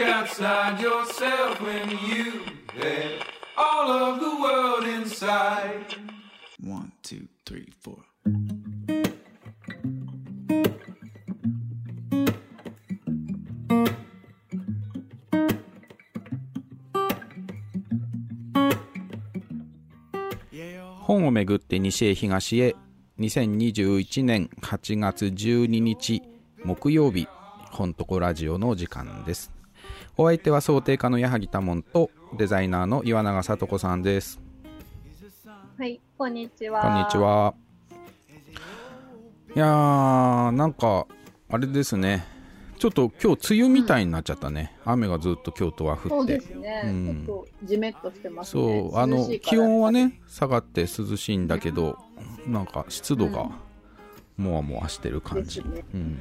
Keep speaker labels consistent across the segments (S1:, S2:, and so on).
S1: Look outside yourself when you had all of the world inside?
S2: One, two, three, four.
S3: 本をめぐって西へ東へ2021年8月12日木曜日本とこラジオの時間ですお相手は想定家の矢作多門とデザイナーの岩永聡子さんです
S4: はい、こんにちは。
S3: こんにち。はいやーなんかあれですねちょっと今日梅雨みたいになっちゃったね、雨がずっと京都は降って
S4: ですね。
S3: うん
S4: ちょっとジメッとしてますね。
S3: そうあの気温は。ね下がって涼しいんだけどなんか湿度がもわもわしてる感じ、うん。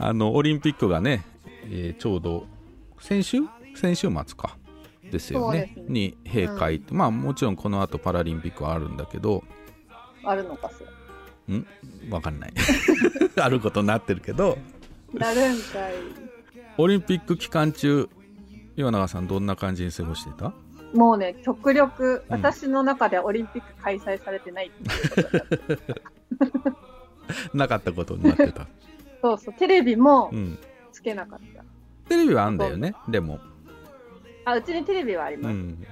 S3: あのオリンピックがね、えーちょうど先週？先週末か。ですよね。
S4: ね。
S3: に閉会、まあもちろんこの後パラリンピックはあるんだけど。
S4: あるのかしら？
S3: ん？わかんない。あることになってるけど。
S4: なるんかい。
S3: オリンピック期間中岩永さんどんな感じに過ごしてた？
S4: もうね、極力、
S3: うん。
S4: 私の中ではオリンピック開催されてない。っていうことだ
S3: なかったことになってた、
S4: そうそう、テレビも
S3: うん、
S4: つけなかった。
S3: テレビはあんだよねでも
S4: あ、うちにテレビはあります。
S3: うん、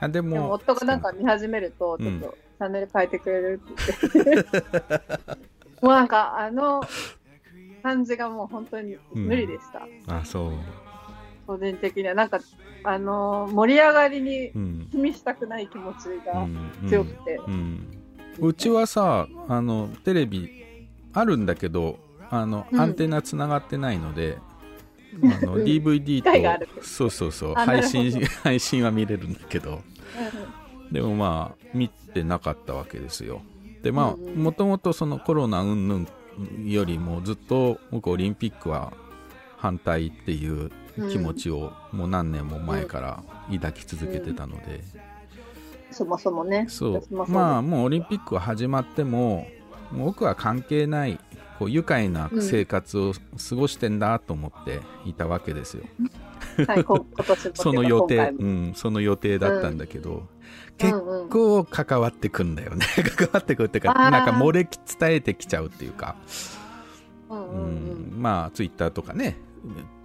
S3: あでも
S4: 夫がなんか見始めると、ちょっとチャンネル変えてくれるって言って。もうなんかあの感じがもう本当に無理でした。
S3: あそう、
S4: 個人的には。なんか、あのー盛り上がりに
S3: うん
S4: 気にしたくない気持ち
S3: う
S4: が
S3: ん
S4: 強くて。
S3: うん、うちはさあのテレビあるんだけどあの、
S4: うん
S3: アンテナつながってないのであの
S4: うん。
S3: DVD とそうそうそう。配信 配信は見れるんだけど。
S4: うん。
S3: でもまあ見てなかったわけですよ。でまあ
S4: うんうん。
S3: もともとそのコロナ云々よりもずっと僕オリンピックは反対っていう気持ちをもう何年も前から抱き続けてたので、
S4: そもそもね。
S3: そう。
S4: 私もそう
S3: まあもうオリンピックが始まってももう僕は関係ないこう愉快な生活を過ごしてんだと思っていたわけですよ、
S4: はい、こ今年も
S3: その予定、うん、その予定だったんだけど、
S4: うん。
S3: 結
S4: うん
S3: 構関わってくんだよね。関わってくるっていうかなんか漏れ伝えてきちゃうっていうか、
S4: うん
S3: う
S4: うん。うん
S3: ん、まあツイッターとかね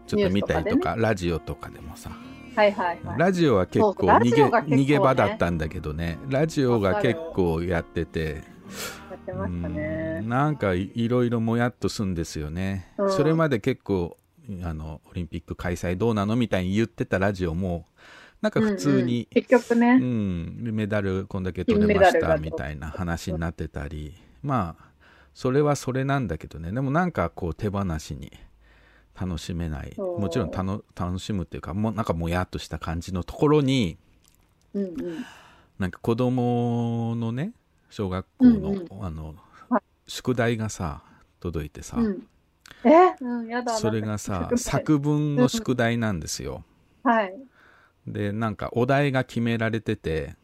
S3: ちょっと見たりとかラジオとかでもさ。
S4: はいはいはい。
S3: ラジオは結構逃げ場だったんだけどね。ラジオが結構やってて
S4: やってました
S3: うん。
S4: ね。
S3: なんかいいろいろもやっとするんですよね、
S4: う。ん
S3: それまで結構あのオリンピック開催どうなのみたいに言ってたラジオもなんか普通に、
S4: うんうん。結局
S3: う
S4: ね、
S3: ん。メダルこんだけ取れましたみたいな話になってたり。まあそれはそれなんだけどね。でもなんかこう手放しに楽しめない。もちろんたの楽しむっていうかもうなんかもやっとした感じのところに
S4: うんうん。
S3: なんか子供のね小学校の,、
S4: うんうん。
S3: あの
S4: はい。
S3: 宿題がさ届いてさ、
S4: うん、え？うん、やだ。
S3: それがさ作文の宿題なんですよ。
S4: はい。
S3: でなんかお題が決められてて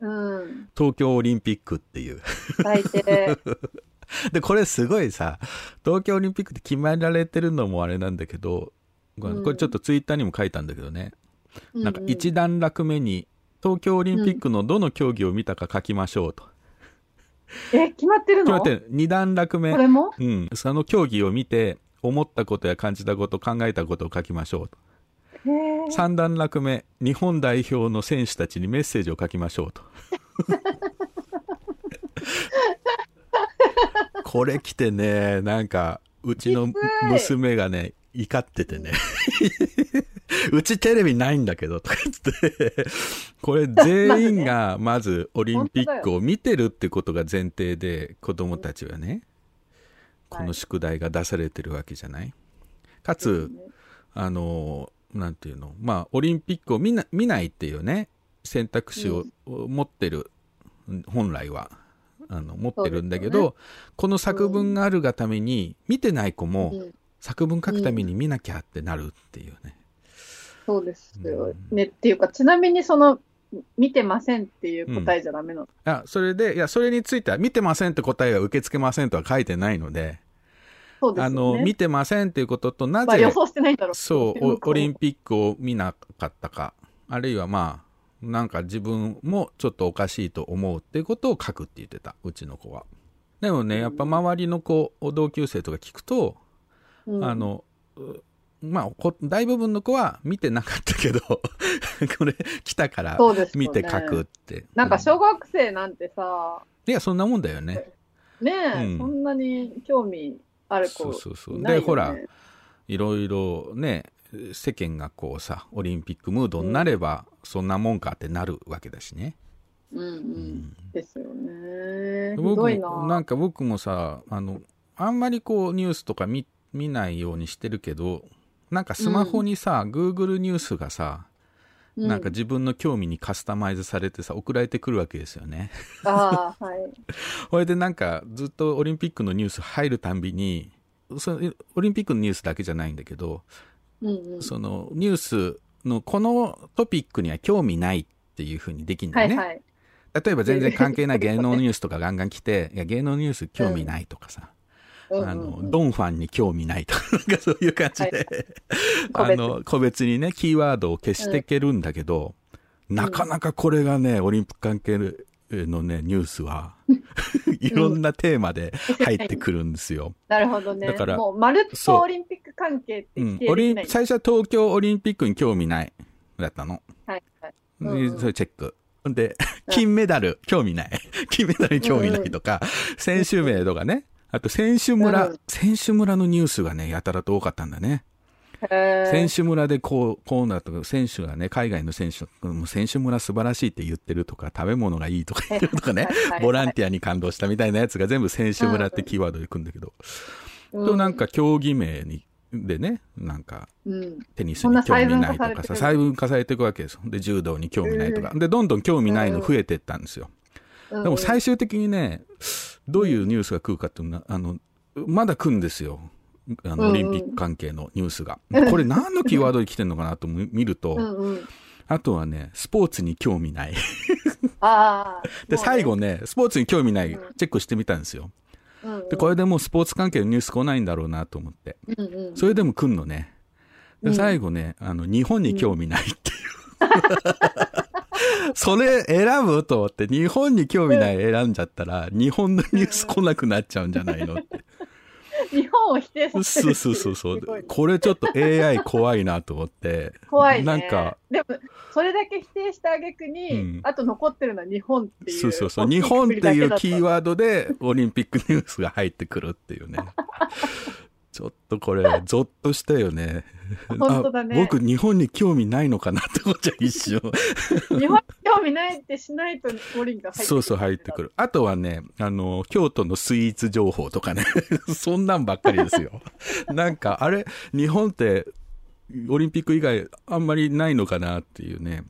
S4: うん。
S3: 東京オリンピックっていう。
S4: 最低。
S3: でこれすごいさ東京オリンピックって決められてるのもあれなんだけどこれ
S4: うん。
S3: これちょっとツイッターにも書いたんだけどね、なんか
S4: う
S3: 一段落目に東京オリンピックのどの競技を見たか書きましょうと、
S4: え、決まってるの？
S3: 決まってる。二段落目。
S4: これも？
S3: うん、その競技を見て思ったことや感じたこと考えたことを書きましょうと。三段落目。日本代表の選手たちにメッセージを書きましょうと。これ来てねなんかうちの娘がね怒っててね。うちテレビないんだけどとか言って。これ全員が まずオリンピックを見てるってことが前提で子供たちはねこの宿題が出されてるわけじゃない。かつあのなんていうのまあオリンピックを見な見ないっていうね選択肢を持ってる、本来はあの持ってるんだけど、この作文があるがために見てない子も、
S4: うん
S3: 作文書くために見なきゃってなるっていうね、
S4: そうですよ
S3: うん
S4: ね。っていうか、ちなみにその、見てませんっていう答えじゃダメなの。
S3: あそれでいやそれについては見てませんって答えは受け付けませんとは書いてないので
S4: そうですよね。
S3: あの、見てませんっていうことと、な
S4: まあ予
S3: ぜ、
S4: 想してないんだろう。
S3: そう、オリンピックを見なかったか、あるいはまあ、なんか自分もちょっとおかしいと思うっていうことを書くって言ってた、うちの子は。でもね、やっぱ周りの子、同級生とか聞くと、
S4: うん
S3: あの、うまあ、こ大部分の子は見てなかったけど、これ来たから見て書くって。
S4: なんか
S3: うん
S4: 小学生なんてさ、
S3: いや、そんなもんだよね。
S4: ねえ、
S3: うん
S4: そんなに興味ある子
S3: そうそうそう。で、ほら、いろいろね、世間がこうさ、オリンピックムードになれば、そんなもんかってなるわけだしね。
S4: うんう。
S3: うんん
S4: ですよね。ひ
S3: 僕
S4: どい
S3: も、
S4: な。
S3: なんか僕もさ、あの、あんまりこうニュースとか見見ないようにしてるけど、なんかスマホにさ、Google ニュースがさ、
S4: う
S3: なんか自分の興味にカスタマイズされてさ、送られてくるわけですよね。
S4: ああ、はい。
S3: これでなんかずっとオリンピックのニュース入るたんびに、そオリンピックのニュースだけじゃないんだけど、
S4: うんうん。
S3: そのニュースのこのトピックには興味ないっていうふうにできるんだよね。
S4: はいはい。
S3: 例えば全然関係ない芸能ニュースとかガンガン来て、いや芸能ニュース興味ないとかさ、
S4: うんうん
S3: あの、ドンファンに興味ないとか、なんかそういう感じで、
S4: 個別
S3: あの、個別にね、キーワードを消していけるんだけど、なかなかこれがね、オリンピック関係のね、ニュースは、いろんなテーマで入ってくるんですよ。
S4: なるほどね。
S3: だから
S4: もう、まるっとオリンピック関係って
S3: うん
S4: 否定でき
S3: オリン
S4: ない。
S3: 最初は東京オリンピックに興味ない、だったの。
S4: はいはい。うん
S3: それチェック。で、金メダル、興味ない。金メダルに興味ないとか、選手名とかね。あと、選手村、
S4: うん
S3: 選手村のニュースがね、やたらと多かったんだね。選手村でこう、こうなとか、選手がね、海外の選手、選手村素晴らしいって言ってるとか、食べ物がいいとか言ってるとかねボランティアに感動したみたいなやつが全部選手村ってキーワードでくんだけど、
S4: うん
S3: となんか競技名に、でね、なんか、
S4: うん。
S3: テニスに興味ないとかさ、
S4: 細分化されて
S3: いくわけですよ。で、柔道に興味ないとか。で、どんどん興味ないの増えてったんですよ。
S4: うん
S3: でも最終的にね、どういうニュースが来るかっていうのは、あの、まだ来るんですよ。あの、
S4: うんうん
S3: オリンピック関係のニュースが。これ何のキーワードで来てんのかなと見見ると、
S4: うんうん。
S3: あとはね、スポーツに興味ない。で、最後ね、スポーツに興味ない
S4: うん
S3: チェックしてみたんですよ。
S4: うんうん
S3: で、これでもうスポーツ関係のニュース来ないんだろうなと思って。
S4: うんうん
S3: それでも来んのね。で、
S4: うん
S3: 最後ね、あの、日本に興味ないっていう。それ選ぶと思って、日本に興味ない選んじゃったら、日本のニュース来なくなっちゃうんじゃないのって。
S4: 日本を否定させる。
S3: そうそうそうそう。これちょっと AI 怖いなと思って。
S4: 怖いね。
S3: なんか、
S4: でも、それだけ否定した挙句に、
S3: うん
S4: あと残ってるのは日本っていう。
S3: そうそうそう。日本っていうキー
S4: ー
S3: ワードでオリンピックニュースが入ってくるっていうね。ちょっとこれ、ゾッとしたよね。
S4: 本当だね
S3: あ僕、日本に興味ないのかなって思っちゃう、一瞬。
S4: 日本に興味ないってしないと五輪が入ってくる。
S3: そうそう、入ってくる。あとはね、あの、京都のスイーツ情報とかね。そんなんばっかりですよ。なんか、あれ、日本って、オリンピック以外あんまりないのかなっていうね、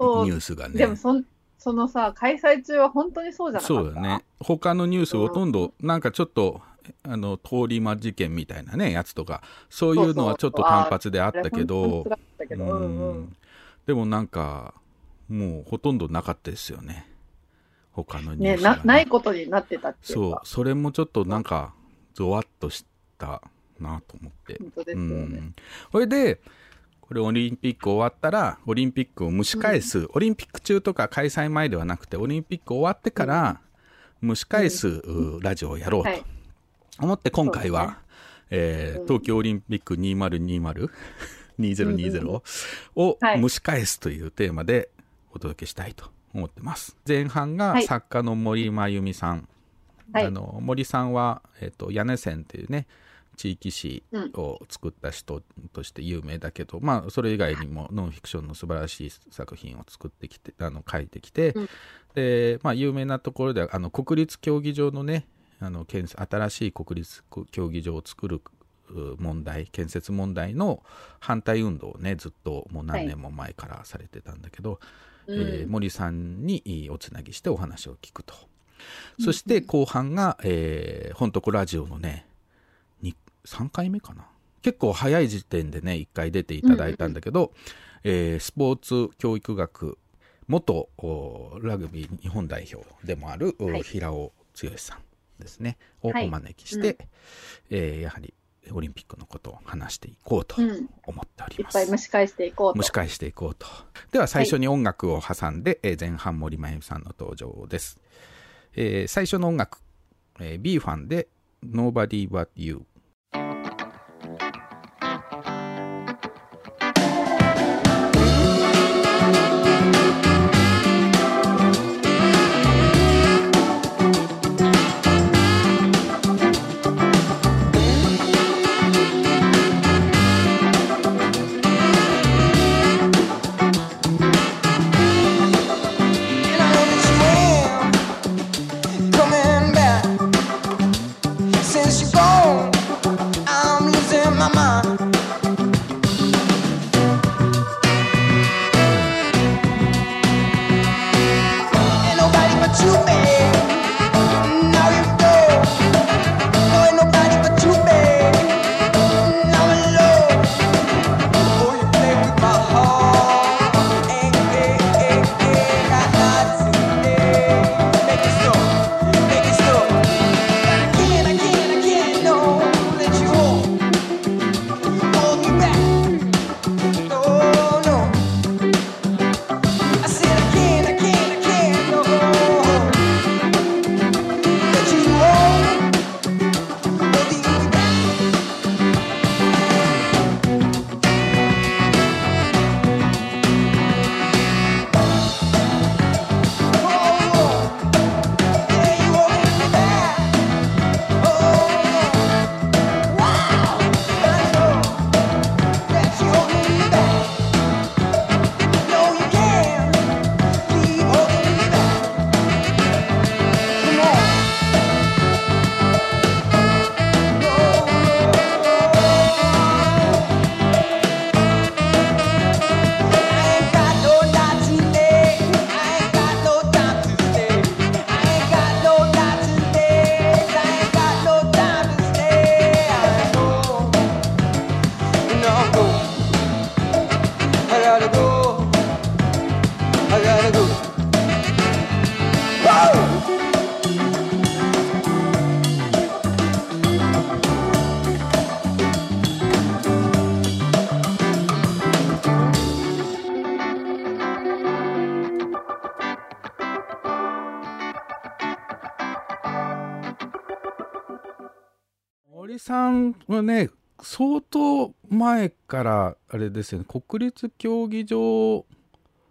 S3: ニュースがね。
S4: でもそん、そのさ、開催中は本当にそうじゃなかった？
S3: そうだね。。他のニュースほとんど、なんかちょっと、あの、通り魔事件みたいなね、やつとか、そういうのはちょっと単発であったけど。でもなんか、もうほとんどなかったですよね。他のニュ
S4: ね
S3: ースが
S4: な、ないことになってたっていう
S3: そう
S4: か。、
S3: それもちょっとなんか、ゾワッとしたなと思って。
S4: 本当です
S3: う
S4: よね。
S3: ん。それで、これオリンピック終わったら、オリンピックを蒸し返す、オリンピック中とか開催前ではなくて、オリンピック終わってから、蒸し返す、うラジオをやろうと
S4: はい。
S3: 思って、今回は、
S4: そうです
S3: えー
S4: うん。
S3: 東京オリンピック2020、2020
S4: うん
S3: を
S4: はい。
S3: 蒸し返すというテーマでお届けしたいと思ってます。前半が
S4: はい。
S3: 作家の森真由美さん。
S4: はい。
S3: あの森さんは、えっと屋根線っていうね地域誌を作った人として有名だけど、まあそれ以外にもノンフィクションの素晴らしい作品を作ってきてあの書いてきて、
S4: うん。
S3: でまあ有名なところではあの国立競技場のねあの建設新しい国立競技場を作るう問題建設問題の反対運動をねずっともう何年も前からされてたんだけど、
S4: うん
S3: えー森さんにおつなぎしてお話を聞くと。そして後半が、えー、本とこラジオのね、に3回目かな。結構早い時点でね、1回出ていただいたんだけど、えースポーツ教育学、元おラグビー日本代表でもある、お
S4: はい。
S3: 平尾剛さんですね、をお
S4: はい
S3: 招きして、えーやはりオリンピックのことを話していこうと
S4: うん
S3: 思っており
S4: いっ
S3: ます。
S4: ぱい蒸し返していこうと。
S3: 蒸し返していこうと。では最初に音楽を挟んで、えー前半森真由美さんの登場です。えー最初の音楽、えー、B ファンで Nobody But You。森さんはね、相当前から、あれですよね、国立競技場、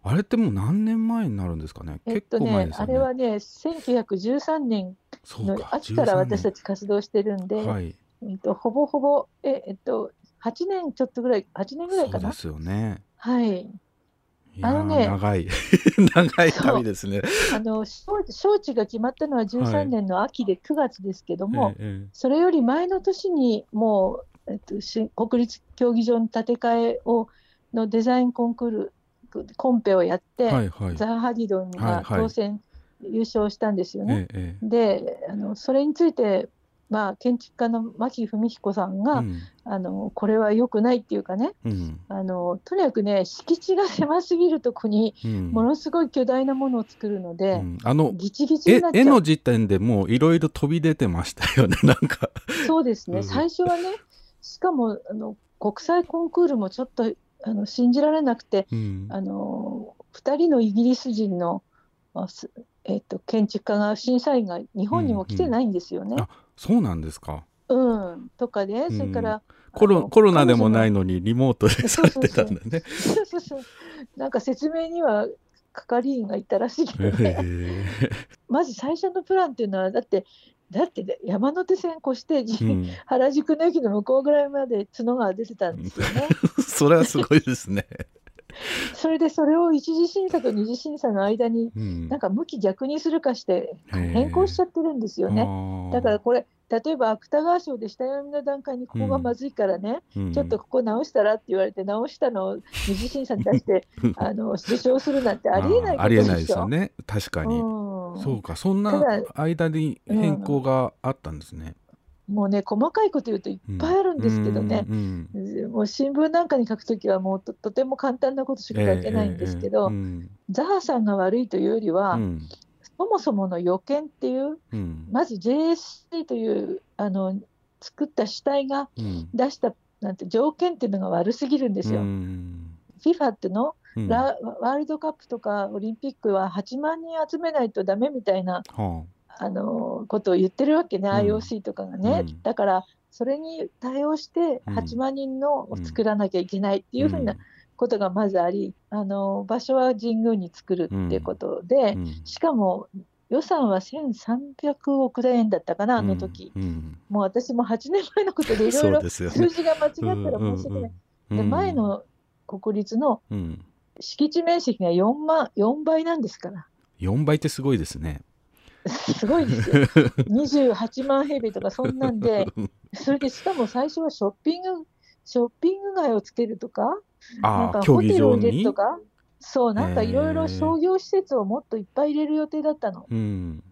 S3: あれってもう何年前になるんですかね。
S5: えっ
S3: 結
S5: とね
S3: 構前ですよね。
S5: あれはね、1913年の秋から私た
S3: 13
S5: ち活動してるんで、
S3: 年はい。
S5: えっと、ほぼほぼ、ええっと、8年ちょっとぐらい、8年ぐらいかな？
S3: そうですよね。
S5: はい。あのね
S3: 長い。長い旅ですね。
S5: あの、招招致が決まったのは
S3: はい
S5: 13年の秋で9月ですけども、
S3: ええ
S5: それより前の年にもう、えっと、し国立競技場の建て替えをのデザインコンクールコンペをやって、
S3: はいはい。
S5: ザハ・ハディドンが
S3: はいはい
S5: 当選、優勝したんですよね。
S3: えええ
S5: であのそれについて、まあ、建築家の牧文彦さんが、
S3: えうん。
S5: あのこれは良くないっていうかね
S3: うん。
S5: あのとにかくね敷地が狭すぎるとこに
S3: うん。
S5: ものすごい巨大なものを作るの
S3: う
S5: で、
S3: ん。あの
S5: ギチギチ
S3: 絵の時点でもういろいろ飛び出てましたよね なんか。
S5: そうですね、
S3: うん。
S5: 最初はねしかもあの国際コンクールもちょっとあの信じられなくて
S3: うん。
S5: あの2人のイギリス人の、えっと建築家が審査員が日本にも来てないんですよね。
S3: あそうなんですか。
S5: うん、とかで、
S3: ん
S5: それから
S3: コロコロナでもない
S5: の
S3: のにリモートでされてたんだね。
S5: そうそうそうなんか説明には係員がいたらしいけどね、
S3: へ
S5: まず最初のプランっていうのはだってだってね山手線越して、
S3: えうん
S5: 原宿の駅の向こうぐらいまで角川出てたんですよね。
S3: それはすごいですね。
S5: それでそれを一次審査と二次審査の間に
S3: うん
S5: なんか向き逆にするかして変更しちゃってるんですよね。
S3: ね
S5: だからこれ例えば芥川賞で下読みの段階にここがまずいからね、ちょっとここ直したらって言われて直したのを二次審査に出してあの受賞するなんてありえない
S3: ありえ。ないですよね。確かに。
S5: うん
S3: そうか、そんな間に変更があったんですね。
S5: もうね細かいこと言うといっぱいあるんですけどね、
S3: うんうん
S5: もう新聞なんかに書くときはもうととても簡単なことしか書けないんですけど、
S3: ええええうん
S5: ザハさんが悪いというよりは、
S3: うん
S5: そもそもの予見っていう
S3: うん。
S5: まず JSC というあの作った主体が
S3: うん。
S5: 出したなんて条件っていうのが悪すぎるんですよ。
S3: うん。
S5: FIFA っての
S3: うん
S5: ラワールドカップとかオリンピックは8万人集めないとダメみたいな
S3: は
S5: あのことを言ってるわけね、
S3: うん。
S5: IOC とかがね、
S3: うん。
S5: だからそれに対応して
S3: うん。
S5: 8万人のを
S3: うん
S5: 作らなきゃいけないって
S3: あ。
S5: いうふうなことがまずあり、あの場所は神宮に作るっていうことで、
S3: うん。
S5: しかも予算は1300億円だったかな、あの時、
S3: うん。うん。
S5: もう私も8年前のことでいろいろ数字が間違ったら申し訳ない。で前、の国立の敷地面積が4万4倍なんですから。
S3: 4倍ってすごいですね。
S5: すごいですよ。28万平米とかそんなんで、それでしかも最初はショッピング、ショッピング街をつけるとか、なんかホテルを入れると。か、そう、なんかいろいろ商業施設をもっといっぱい入れる予定だったの。
S3: うん。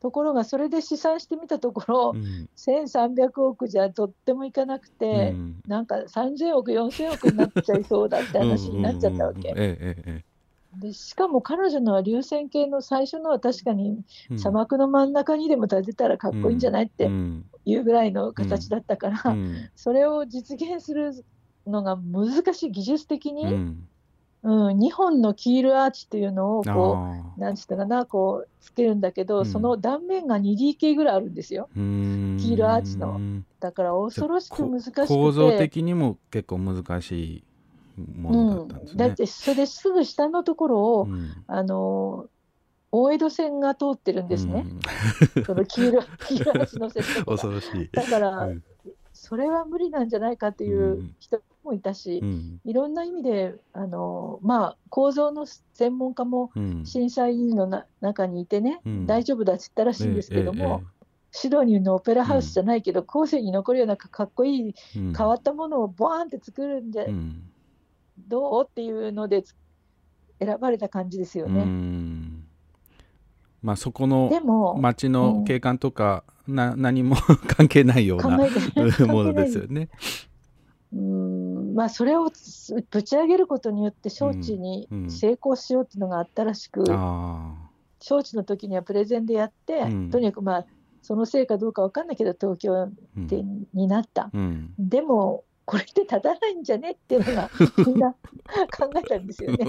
S5: ところが、それで試算してみたところ、
S3: うん
S5: 1300億じゃとってもいかなくて、
S3: うん
S5: なんか3000億、4000億になっちゃいそうだって話になっちゃったわけ。でしかも彼女のは流線形の最初のは確かに
S3: ええ。
S5: 砂漠の真ん中にでも建てたらかっこいいんじゃないって
S3: うん。
S5: いうぐらいの形だったから、
S3: うん。
S5: それを実現するのが難しい技術的
S3: う
S5: に、
S3: ん。
S5: うん2本のキールアーチっていうのをこ
S3: あ
S5: うなんつったかなこうつけるんだけど、
S3: うん。
S5: その断面が 2DK ぐらいあるんですよ。キールアーチの。だから恐ろしく難しくて。
S3: 構造的にも結構難しいものだったんですね。
S5: うん、だってそれですぐ下のところを、
S3: うん。
S5: あの大江戸線が通ってるんですね、
S3: うん。
S5: そのキールキールアーチのせと
S3: 恐ろしい。
S5: だから、
S3: うん。
S5: それは無理なんじゃないかっていううん。人もいたし、
S3: うん。
S5: いろんな意味であの、まあ、構造の専門家も
S3: うん。
S5: 審査委員のな中にいてね、
S3: うん。
S5: 大丈夫だって言ったらしいんですけども、
S3: え
S5: シドニーのオペラハウスじゃないけど、後世に残るようなかかっこいい
S3: えええうん。
S5: 変わったものをボーンって作るんじゃ、
S3: うん
S5: どうっていうのでつ選ばれた感じですよ
S3: う
S5: ね。
S3: ん。まあそこの
S5: でも、
S3: 街の景観とか、な何も 関係ないような ものですよね。
S5: うん。まあ、それをつぶち上げることによって招致に
S3: うん。うん
S5: 成功しようっていうのがあったらしく、
S3: あ
S5: 招致の時にはプレゼンでやって、
S3: うん。
S5: とにかくまあそのせいかどうかわかんないけど東京になった、
S3: うん、
S5: でもこれで立たないんじゃねっていうのが みんな考えたんですよね。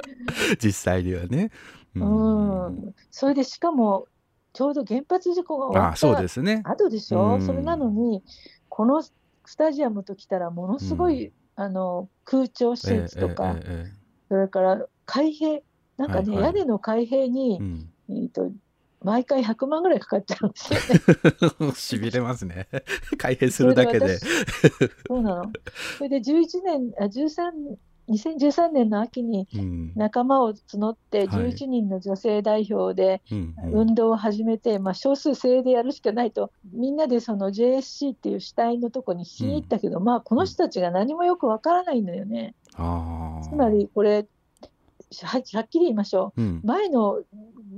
S3: 実際にはね。
S5: うん、それでしかもちょうど原発事故が終わ
S3: ああそう
S5: った
S3: ですね。
S5: 後でしょ、
S3: うん。
S5: それなのにこのスタジアムときたらものすごい、
S3: う
S5: あの空調施設とか、
S3: ええええ
S5: それから開閉なんかね、
S3: はいはい。
S5: 屋根の開閉に、
S3: ええ
S5: えーと毎回100万ぐらいかかっちゃうんですよ
S3: しびれますね。開閉するだけで。
S5: そうなの。それで11年、あ13 2013年の秋に
S3: うん
S5: 仲間を募って
S3: はい
S5: 11人の女性代表で運動を始めて、まあ、少数精鋭でやるしかないとみんなでその JSC っていう主体のとこにしに行ったけど、まあこの人たちが何もよくわからないのよね。つまりこれははっきり言いましょう。
S3: うん
S5: 前の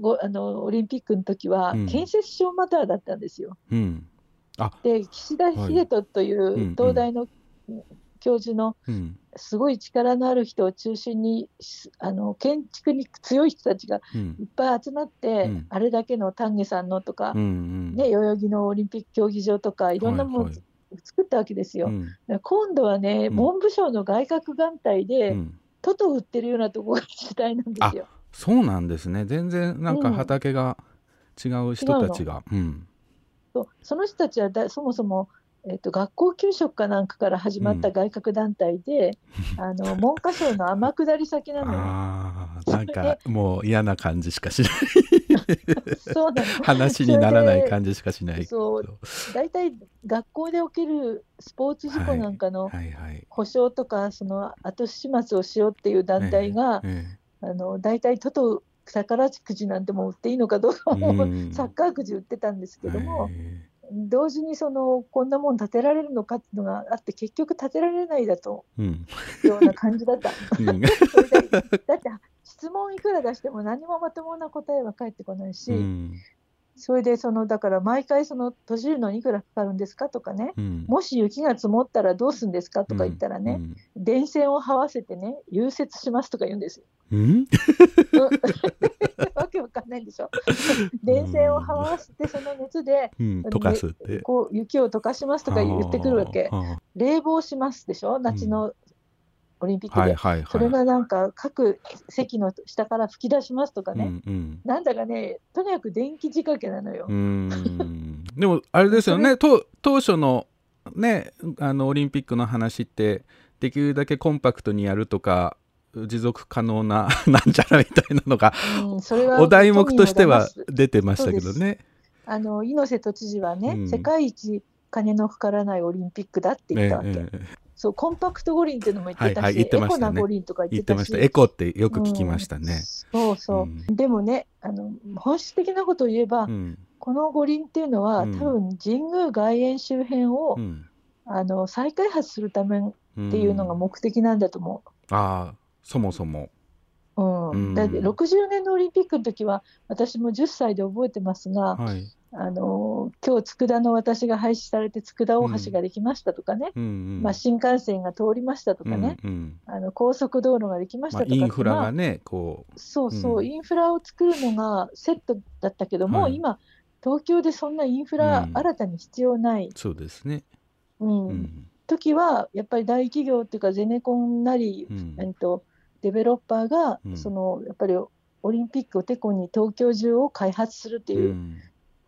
S5: ごあのオリンピックの時は
S3: うん。
S5: 建設小マターだったんですよ。
S3: うん。
S5: で岸田秀人とい
S3: う
S5: 東大の教授の
S3: うん。
S5: すごい力のある人を中心にすあの建築に強い人たちが
S3: うん。
S5: いっぱい集まって、
S3: うん。
S5: あれだけの丹下さんのとか、
S3: うんうん。
S5: ね、代々木のオリンピック競技場とかいろんなものを作ったわけですよ。今度はね、
S3: うん。
S5: 文部省の外郭団体で、
S3: うん。
S5: トト売ってるようなところが主体なんですよ。
S3: そうなんですね。全然なんか
S5: うん。
S3: 畑が違う人たちが、うん。
S5: そう。その人たちはだそもそも、えっと学校給食かなんかから始まった外郭団体で、あの文科省の天下り先なのよ。
S3: ああなんかもう嫌な感じしかしない。
S5: そうなの。
S3: 話にならない感じしかしない
S5: そう。大体学校で起きるスポーツ事故なんかの
S3: はい。はい。
S5: 保証とか、その後始末をしようっていう団体が、
S3: え
S5: あの大体トト宝くじなんてもう売っていいのかどうか
S3: え
S5: も、
S3: うん。
S5: サッカーくじ売ってたんですけども、
S3: え
S5: 同時にそのこんなもん建てられるのかっていうのがあって結局建てられないだと
S3: えうん。
S5: ような感じだった。
S3: うん。
S5: だって質問いくら出しても何もまともな答えは返ってこないし、
S3: うん
S5: それでそのだから毎回その閉じるのにいくらかかるんですかとかね、
S3: うん。
S5: もし雪が積もったらどうするんですかとか言ったらね、電線を這わせてね、融雪しますとか言うんですよ。
S3: うん？う ん
S5: わけけわかんないんでしょ。電線をはわしてその熱で
S3: うん、溶かすって。
S5: こう雪を溶かしますとか言ってくるわけ。
S3: はあ
S5: 冷房しますでしょ？夏のオリンピックで、
S3: はいはいはい。
S5: それがなんか各席の下から吹き出しますとか
S3: う
S5: ね、
S3: んうん。
S5: なんだかねとにかく電気仕掛けなのよ。
S3: でもあれですよね。と当初のねあのオリンピックの話ってできるだけコンパクトにやるとか持続可能な なんちゃらみたいなのが
S5: うん、
S3: お題目としては出てましたけどね。
S5: あの猪瀬都知事はね、
S3: うん。
S5: 世界一金のかからないオリンピックだって言ったわけ、
S3: えええ
S5: そうコンパクト五輪っていうのも言ってたし、
S3: はいはい言ってま
S5: エコな五輪とか
S3: え
S5: 言ってたし。
S3: エコってよく聞きました
S5: うん
S3: ね。
S5: そうそう、でもねあの本質的なことを言えば、
S3: うん
S5: この五輪っていうのは、
S3: うん
S5: 多分神宮外苑周辺を、
S3: うん
S5: あの再開発するためっ
S3: うん
S5: ていうのが目的なんだと思
S3: ああそもそも。
S5: う。うん
S3: うん
S5: だって60年のオリンピックの時は私も10歳で覚えてますが、
S3: はい。
S5: あの今日佃の私が廃止されて佃大橋ができましたとかね、
S3: うん。うん
S5: まあ、新幹線が通りましたとかね、
S3: うんうん。
S5: あの高速道路ができまし
S3: まあ、
S5: たとかって、
S3: インフラ
S5: まあ
S3: がねこ
S5: そうそう、
S3: うん。
S5: インフラを作るのがセットだったけども、
S3: はい。
S5: 今東京でそんなインフラ
S3: うん。
S5: 新たに必要ない、
S3: うそうですね。
S5: うん。
S3: うん。
S5: 時はやっぱり大企業っていうかゼネコンなり、
S3: うん。
S5: えっと、デベロッパーが、
S3: うん。
S5: そのやっぱりオリンピックをてこに東京中を開発するっていううん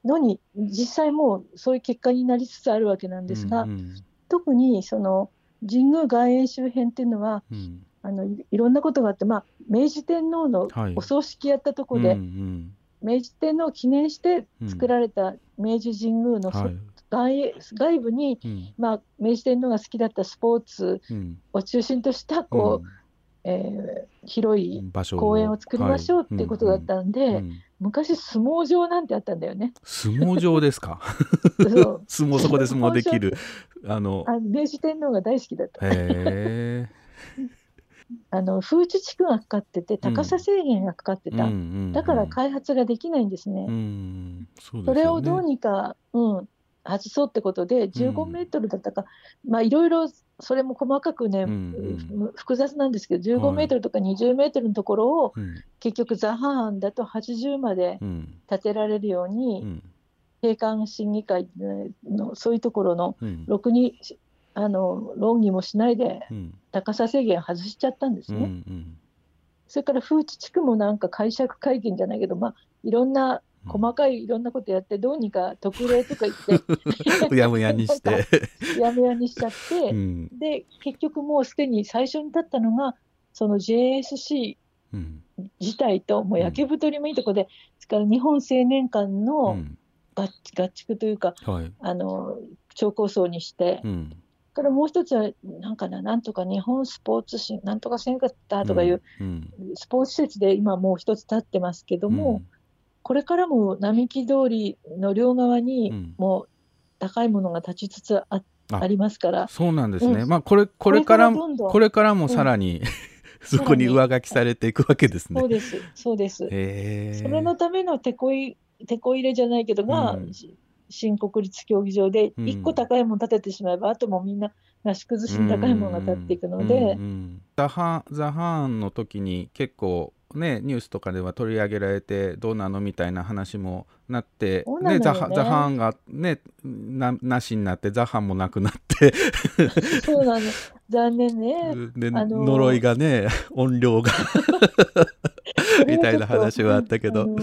S5: のに、実際もうそういう結果になりつつあるわけなんですが、
S3: うんうん。
S5: 特にその神宮外苑周辺っていうのは
S3: うん。
S5: あのいいろんなことがあって、まあ、明治天皇の
S3: はい。
S5: お葬式やったところで、
S3: うんうん。
S5: 明治天皇を記念して作られた明治神宮のそ、
S3: はい。
S5: 外苑外部に、
S3: うん。
S5: まあ、明治天皇が好きだったスポーツ
S3: うん。
S5: を中心としたこう、えー広い公園を作りましょうっていうことだったんで、
S3: はい。うんうん。
S5: 昔相撲場なんてあったんだよね。
S3: 相撲場ですか？
S5: そう。
S3: 相撲そこで相撲できる。あの
S5: あ明治天皇が大好きだった。あの風致地区がかかってて高さ制限がかかってた、だから開発ができないんですね。
S3: うんそうですね。
S5: れをどうにか、うん、外そうってことで15メートルだったか、まあいろいろそれも細かくね、
S3: うん
S5: ふ複雑なんですけど15
S3: はい
S5: メートルとか20メートルのところを
S3: うん。
S5: 結局ザハーンだと80まで
S3: うん。
S5: 建てられるように、
S3: うん。
S5: 閉館審議会のそういうところの
S3: うん。
S5: ろくにあの論議もしないで
S3: うん。
S5: 高さ制限を外しちゃったんです
S3: うん
S5: ね。
S3: うん。
S5: それから風致地区もなんか解釈会見じゃないけど、まあ、いろんな細かいいろんなことやってどうにか特例とか言って。
S3: うやむやにして。
S5: なんかやめやにしちゃって、
S3: うん。
S5: で結局もうすでに最初に立ったのがその JSC
S3: うん。
S5: 自体ともう焼け太りもいいとこで、それから日本青年館
S3: う
S5: の
S3: ん
S5: 合合築というか、
S3: はい。
S5: あの超高層にして、
S3: うん。
S5: それからもう一つはなんかななんとか日本スポーツしなんとかセンターとかいう
S3: うん。
S5: スポーツ施設で今もう一つ立ってますけども、これからも並木通りの両側
S3: う
S5: に
S3: ん。
S5: もう高いものが立ちつつあ,、
S3: あ。
S5: ありますから、
S3: そうなんですね、
S5: うん。
S3: まあこれこれから
S5: これから
S3: もさらに、そこに上書きされていくわけですね。
S5: そうです、そうです。それのためのてこい、てこ入れじゃないけど、まあ、
S3: うん。
S5: し新国立競技場で、
S3: うん。
S5: 一個高いもの建ててしまえば、あともみんな、なし崩しに高いものが建っていくので、
S3: うんうんザハザハーンの時に結構ねニュースとかでは取り上げられてどうなのみたいな話もなって、
S5: そうなのよね。
S3: ザハザハーンがねななしになってザハンもなくなって。
S5: そうなの、残念ね。
S3: で、
S5: あのー
S3: 呪いがね音量が。みたいな話はあったけど、
S5: あの。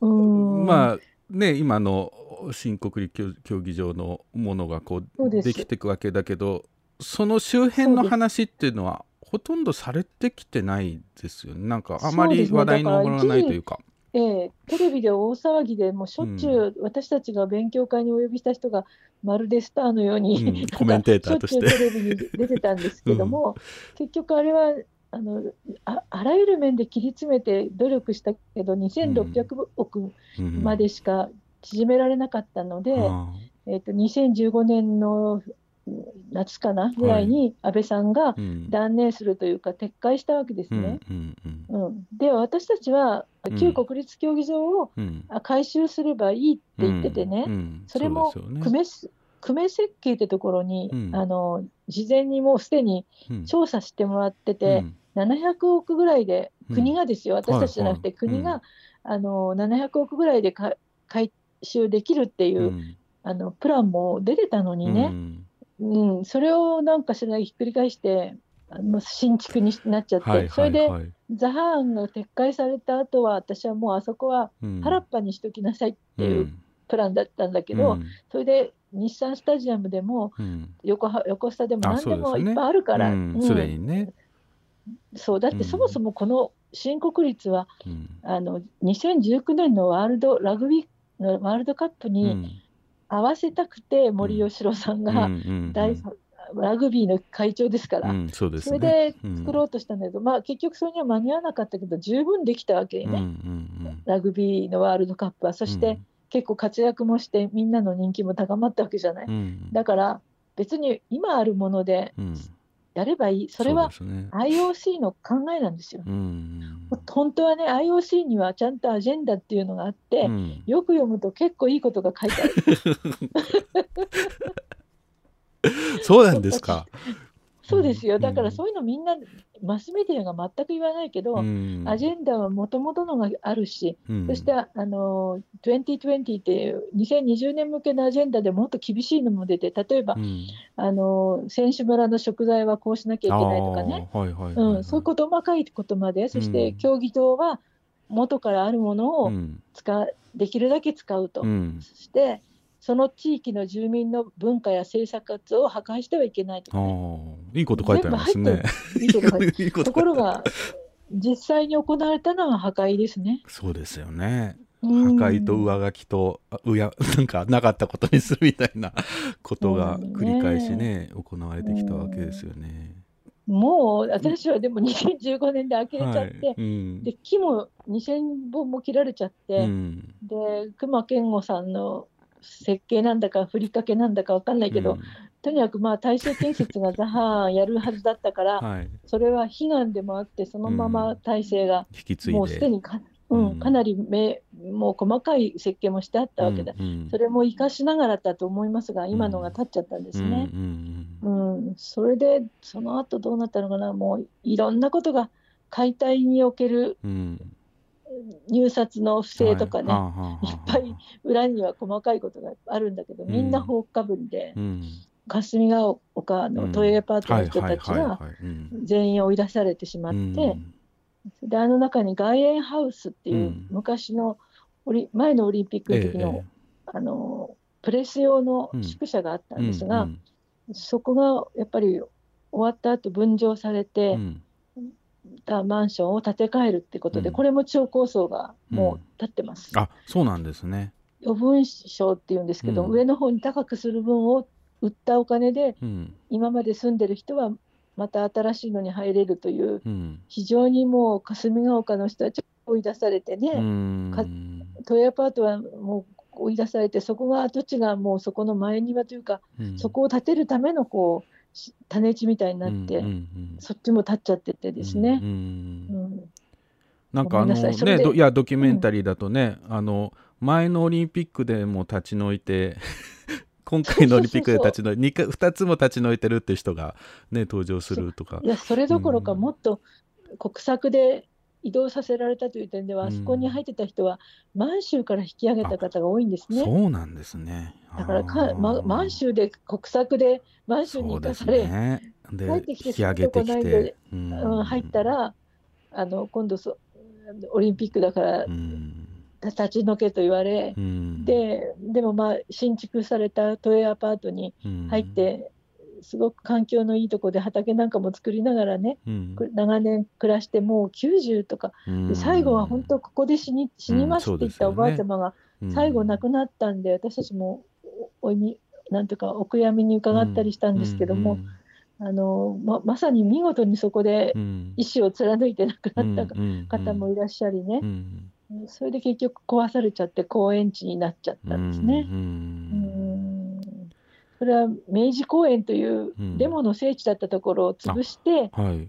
S5: うん、
S3: まあね今の新国立競技場のものがこ
S5: うで
S3: きていくわけだけどその周辺の話っていうのはほとんどされてきてないですよね。なんかあまり話題に上がらないというか。
S5: ええテレビで大騒ぎでもうしょっちゅう私たちが勉強会にお呼びした人がまるでスターのように、
S3: うん。コメンテーターとして。
S5: しょっちゅうテレビに出てたんですけども、結局あれはあのああらゆる面で切り詰めて努力したけど2600億
S3: うん。
S5: までしか縮められなかったので、
S3: あ
S5: えっと2015年の夏かな？ぐらいに安倍さんが断念するというか撤回したわけです
S3: うん
S5: ね。
S3: うんうん。
S5: うん。で私たちは
S3: うん。
S5: 旧国立競技場を
S3: うん。
S5: あ回収すればいいって言っててね、
S3: うんうん。
S5: それも久米す久米設計ってところに、
S3: うん。
S5: あの事前にもうすでに
S3: うん。
S5: 調査してもらってて、700億ぐらいで、
S3: うん。
S5: 国がですよ、私たちじゃなくて、国が、あの700億ぐらいでか回収できるっていう、
S3: うん。
S5: あのプランも出てたのにね、うん。それをなんかしらひっくり返して、あの新築になっちゃって、
S3: はい
S5: それで
S3: はい。はい
S5: ザハーンが撤回された後は、私はもうあそこは
S3: うん。
S5: 原っぱにしときなさいっていううん。プランだったんだけど、
S3: うん。
S5: それで日産スタジアムでも
S3: うん。
S5: 横は横スタでも
S3: あ
S5: 何でもいっぱいあるから、
S3: うん
S5: うん。
S3: ね、
S5: そう。だってそもそもこの新国立は、
S3: うん。
S5: あの2019年のワールドラグビーのワールドカップ
S3: う
S5: に
S3: ん
S5: 合わせたくて森喜朗さんが
S3: うんうん
S5: 大、ラグビーの会長ですから、
S3: うんそうです
S5: それ
S3: ね
S5: で作ろうとしたんだけど、まあ結局それには間に合わなかったけど十分できたわけね、
S3: うんうん
S5: ラグビーのワールドカップは。そして結構活躍もしてみんなの人気も高まったわけじゃない、
S3: うんうん。
S5: だから別に今あるもので
S3: うん
S5: やればいい。それは IOC の考えなんですよ、
S3: うん
S5: 本当はね IOC にはちゃんとアジェンダっていうのがあって、
S3: うん。
S5: よく読むと結構いいことが書いてある。
S3: そうなんですか。
S5: そうですよ。だか
S3: うん。
S5: らそういうのみんな、マスメディアが全く言わないけど、
S3: うん。
S5: アジェンダはもともとのがあるし、
S3: うん。
S5: そしてあの2020っていう2020年向けのアジェンダでもっと厳しいのも出て、例えば、
S3: うん。
S5: あの選手村の食材はこうしなきゃいけないとかね、
S3: あーはいはいはい
S5: うん、そういう細かいことまで、そして
S3: うん。
S5: 競技場は元からあるものを
S3: うん。
S5: 使うできるだけ使うと。
S3: うん。
S5: そしてその地域の住民の文化や生活を破壊してはいけないと
S3: あ
S5: かね、
S3: ーいいこと書いてありますね。
S5: いいこと
S3: と
S5: ところが実際に行われたのは破壊ですね。
S3: そうですよね。破
S5: うん
S3: 壊と上書きと、あうや、なんかなかったことにするみたいなことが繰り返しね、行われてきたわけですよね。
S5: もう私はでも2015年で呆れちゃって、
S3: はい。うん。
S5: で木も2000本も切られちゃって、
S3: うん
S5: で隈研吾さんの設計なんだかふりかけなんだかわかんないけど、
S3: うん。
S5: とにかくまあ大成建設がザハやるはずだったから、
S3: はい。
S5: それは悲願でもあってそのまま体制が
S3: 引き継いで。
S5: もうすでにか,、うん。
S3: うん
S5: かなりめもう細かい設計もしてあったわけだ、
S3: うんうん
S5: それも生かしながらだと思いますが今のが立っちゃったんですね。
S3: うんうん
S5: うんそれでその後どうなったのかな。もういろんなことが解体における入札の不正とかね、
S3: はい。
S5: っぱい裏には細かいことがあるんだけどみんな放火ぶりで、
S3: うん。
S5: 霞ヶ丘の都営アパートの人たちが全員追い出されてしまって、
S3: うん。
S5: であの中に外苑ハウスっていううん。昔のオリ前のオリンピックの時の,、
S3: ええ
S5: あのプレス用の宿舎があったんですが、
S3: うん。
S5: そこがやっぱり終わった後分譲され
S3: う
S5: て
S3: ん
S5: たマンションを建て替えるってことで、
S3: うん。
S5: これも超高層がもう建ってます。
S3: あそうなんですね。
S5: 余分賞っていうんですけど、
S3: うん。
S5: 上の方に高くする分を売ったお金で
S3: うん。
S5: 今まで住んでる人はまた新しいのに入れるという
S3: うん。
S5: 非常にもう霞ヶ丘の人たちが追い出されてね、
S3: うん。
S5: か都営アパートはもう追い出されてそこが跡地がもうそこの前庭というか、
S3: うん。
S5: そこを建てるためのこうし種地みたいになって、
S3: うんうんうん。
S5: そっちも建っちゃっててですね。
S3: うんうん
S5: うん。
S3: なんかあのねどいやドキュメンタリーだとね、あの前のオリンピックでも立ち退いて 今回のオリンピックで立ち退いて 2, 2つも立ち退いてるって人がね登場するとか。
S5: いやそれどころか
S3: うん。
S5: もっと国策で移動させられたという点では、
S3: うん。
S5: あそこに入ってた人は満州から引き上げた方が多いんですね。
S3: そうなんですね
S5: だからか、ま、満州で国策で満州に行かされ、
S3: ね。で
S5: 帰ってきて
S3: 引き上げてきて
S5: 住むとこないで、
S3: うん。
S5: うん入ったらあの今度そオリンピックだから
S3: うん。
S5: 立ち退けと言われ、
S3: うん。
S5: ででもまあ新築された都営アパートに
S3: うん。
S5: 入って、すごく環境のいいとこで畑なんかも作りながらね、
S3: うん。
S5: く長年暮らしてもう90とか、
S3: うん。
S5: で最後は本当ここで死に死にますって言ったおばあちゃまが最後亡くなったんで、私たちもおおいみなんていうかお悔やみに伺ったりしたんですけども、あのままさに見事にそこで意思を貫いて亡くなった方もいらっしゃりね
S3: う、ん
S5: それで結局壊されちゃって公園地になっちゃったんですね。
S3: うん
S5: うんそれは明治公園というデモの聖地だったところを潰して、
S3: はい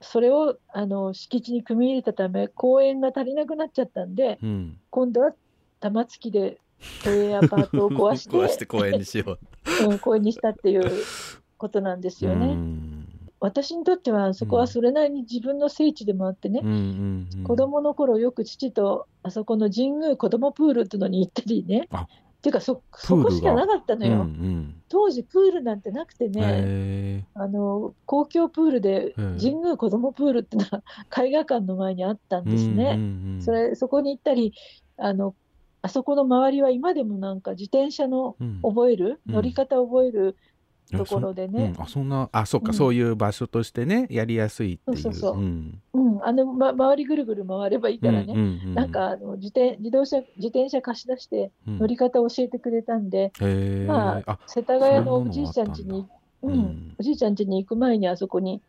S5: それをあの敷地に組み入れたため公園が足りなくなっちゃったんで
S3: うん
S5: 今度は玉突きで都営アパートを壊して。
S3: 壊して公園にしよう。
S5: うん、公園にしたっていうことなんですよ
S3: う
S5: ね。
S3: ん。
S5: 私にとってはそこはそれなりに自分の聖地でもあってね、
S3: うんうんうん。
S5: 子供の頃よく父とあそこの神宮子供プールっていうのに行ったりね。
S3: あ
S5: っていうかそそこしかなかったの
S3: うんう
S5: よ、
S3: ん
S5: 当時プールなんてなくてね、
S3: へ
S5: あの公共プールで
S3: うん
S5: 神宮子供プールってのは 絵画館の前にあったん
S3: ー
S5: ですね。
S3: うんうんうん。
S5: それそこに行ったりあのあそこの周りは今でもなんか自転車の
S3: うん。
S5: 覚える、
S3: うん。
S5: 乗り方覚える？ところでね。
S3: うん、あそんなあそっか、
S5: うん。
S3: そういう場所としてねやりやすいっていう。
S5: そうそうそう。
S3: うん。
S5: うん、あの、ま、周りぐるぐる回ればいいからね、
S3: うんうんうん。
S5: なんかあの自転自動車自転車貸し出して
S3: うん。
S5: 乗り方を教えてくれたんで、まあ
S3: あ
S5: 世田谷のおじいちゃん家にう
S3: うん。ん、
S5: おじいちゃん家に行く前にあそこに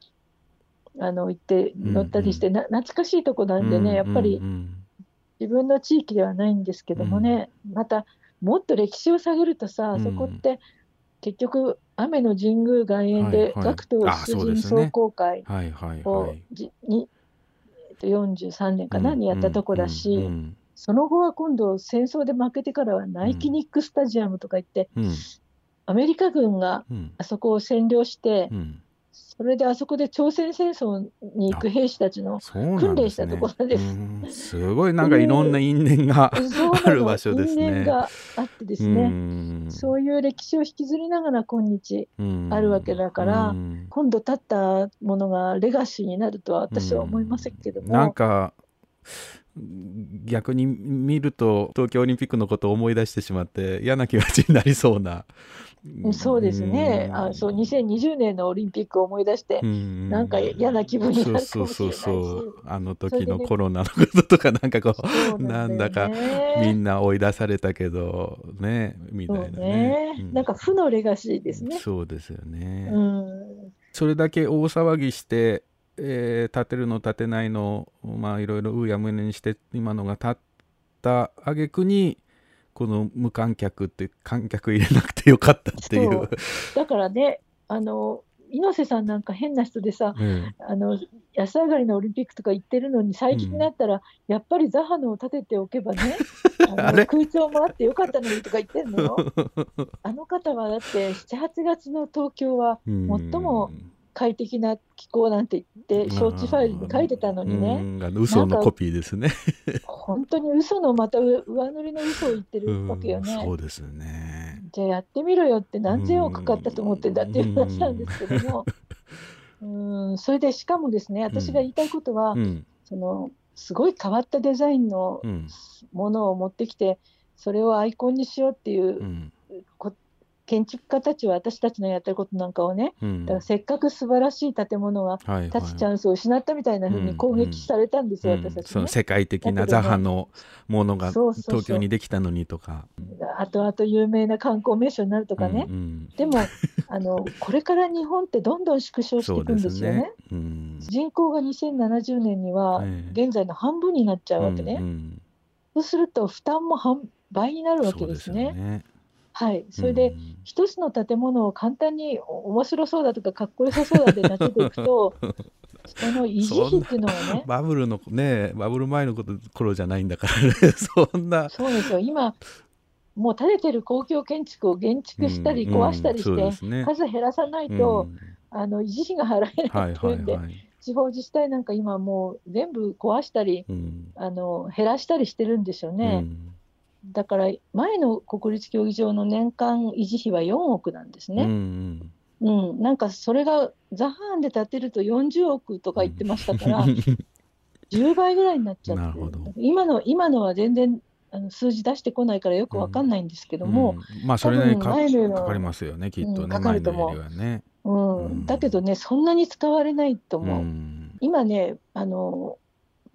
S5: あの行って乗ったりして、な懐かしいとこなんでね、やっぱり
S3: うんうん
S5: 自分の地域ではないんですけどもね、またもっと歴史を探るとさ、
S3: うん。
S5: そこって結局雨の神宮外苑
S3: はい
S5: で
S3: はい。
S5: 学徒
S3: あ
S5: 出陣壮行会を
S3: はい
S5: じに、えっと43年かな、
S3: うん
S5: にやったとこだし、
S3: うん
S5: その後は今度戦争で負けてからはナイキニックスタジアムとか言って、
S3: うん。
S5: アメリカ軍が
S3: うん。
S5: あそこを占領して、
S3: うん
S5: それであそこで朝鮮戦争に行く兵士たちの訓練したところです。
S3: うん。すごいなんかいろんな因縁が ある
S5: の
S3: 場所ですね。
S5: 因縁があってですね、そういう歴史を引きずりながら今日あるわけだから
S3: うん。
S5: 今度立ったものがレガシーになるとは私は思いませんけども、
S3: なんか逆に見ると東京オリンピックのことを思い出してしまって嫌な気持ちになりそうな。
S5: そうですね、あそう2020年のオリンピックを思い出して、
S3: うん。
S5: なんか嫌な気分になるかもしれないし。
S3: そうそうそうあの時のコロナのこととかなんかこ
S5: そう
S3: うなん
S5: だ
S3: か
S5: ね
S3: みんな追い出されたけどねみた
S5: そ
S3: いうな
S5: ね。
S3: ね。う
S5: なんか負のレガシーですね。
S3: そうですよね。
S5: うん、
S3: それだけ大騒ぎして、えー建てるの建てないのまあいろいろうやむやにして今のが建った挙句にこの無観客って観客入れなくてよかったっていう。
S5: だからね、あの猪瀬さんなんか変な人でさ、
S3: え
S5: あの安上がりのオリンピックとか言ってるのに、最近になったら、やっぱりザハノを立てておけばね、あの空調もあってよかったのにとか言ってんの？よ。あの方はだって、7、8月の東京は
S3: えうん。
S5: 最も快適な気候なんて言って、招致ファイルに書いてたのにね、
S3: う嘘のコピーですね。
S5: 本当に嘘のまた上上塗りの嘘を言ってるわけよ
S3: うん
S5: ね。
S3: そうですね。
S5: じゃあやってみろよって何千億かかったと思ってんだっていう話なんですけども、うん、それでしかもですね、私が言いたいことは、
S3: うん。
S5: そのすごい変わったデザインの
S3: うん。
S5: ものを持ってきて、それをアイコンにしようっていううん。こ建築家たちは私たちのやってることなんかをね、
S3: うん
S5: だからせっかく素晴らしい建物が立つチャンスを失ったみたいな風に攻撃されたんですよ、
S3: うん
S5: 私たちね。
S3: その世界的なザハのものが東京にできたのにとか。
S5: あとあと有名な観光名所になるとかね。
S3: うん
S5: でも あのこれから日本ってどんどん縮小していくんですよね。。
S3: うん
S5: 人口が2070年には
S3: ええ
S5: 現在の半分になっちゃうわけね。
S3: うんうん
S5: そうすると負担も半倍になるわけですね。はい。それで、
S3: うん
S5: 一つの建物を簡単にお面白そうだとかかっこよさそうだって建てていくと、その維持費っていうのはね、
S3: バブルのねバブル前のこと頃じゃないんだからね。そんな。
S5: そうですよ。今もう建ててる公共建築を減築したり
S3: うん
S5: 壊したり
S3: そうで
S5: して、
S3: すね。
S5: 数減らさない
S3: うん。
S5: と、あの維持費が払え
S3: は
S5: ないいっていうんで、
S3: はいはい。
S5: 地方自治体なんか今もう全部壊したり
S3: うん。
S5: あの減らしたりしてるんですよね、
S3: うん
S5: だから前の国立競技場の年間維持費は4億なんです
S3: うんう
S5: ね、
S3: ん。
S5: うん。なんかそれがザハーンで建てると40億とか言ってましたから、10倍ぐらいになっちゃって。
S3: なるほど。
S5: 今の今のは全然あの数字出してこないからよくわかんないんですけども、
S3: うん。まあそれなりにかかかりますよねきっと
S5: うん
S3: ね
S5: かかると思う。
S3: ね。
S5: うん。
S3: うん。
S5: だけどねそんなに使われないと
S3: う。
S5: 思う、
S3: ん。
S5: 今ねあの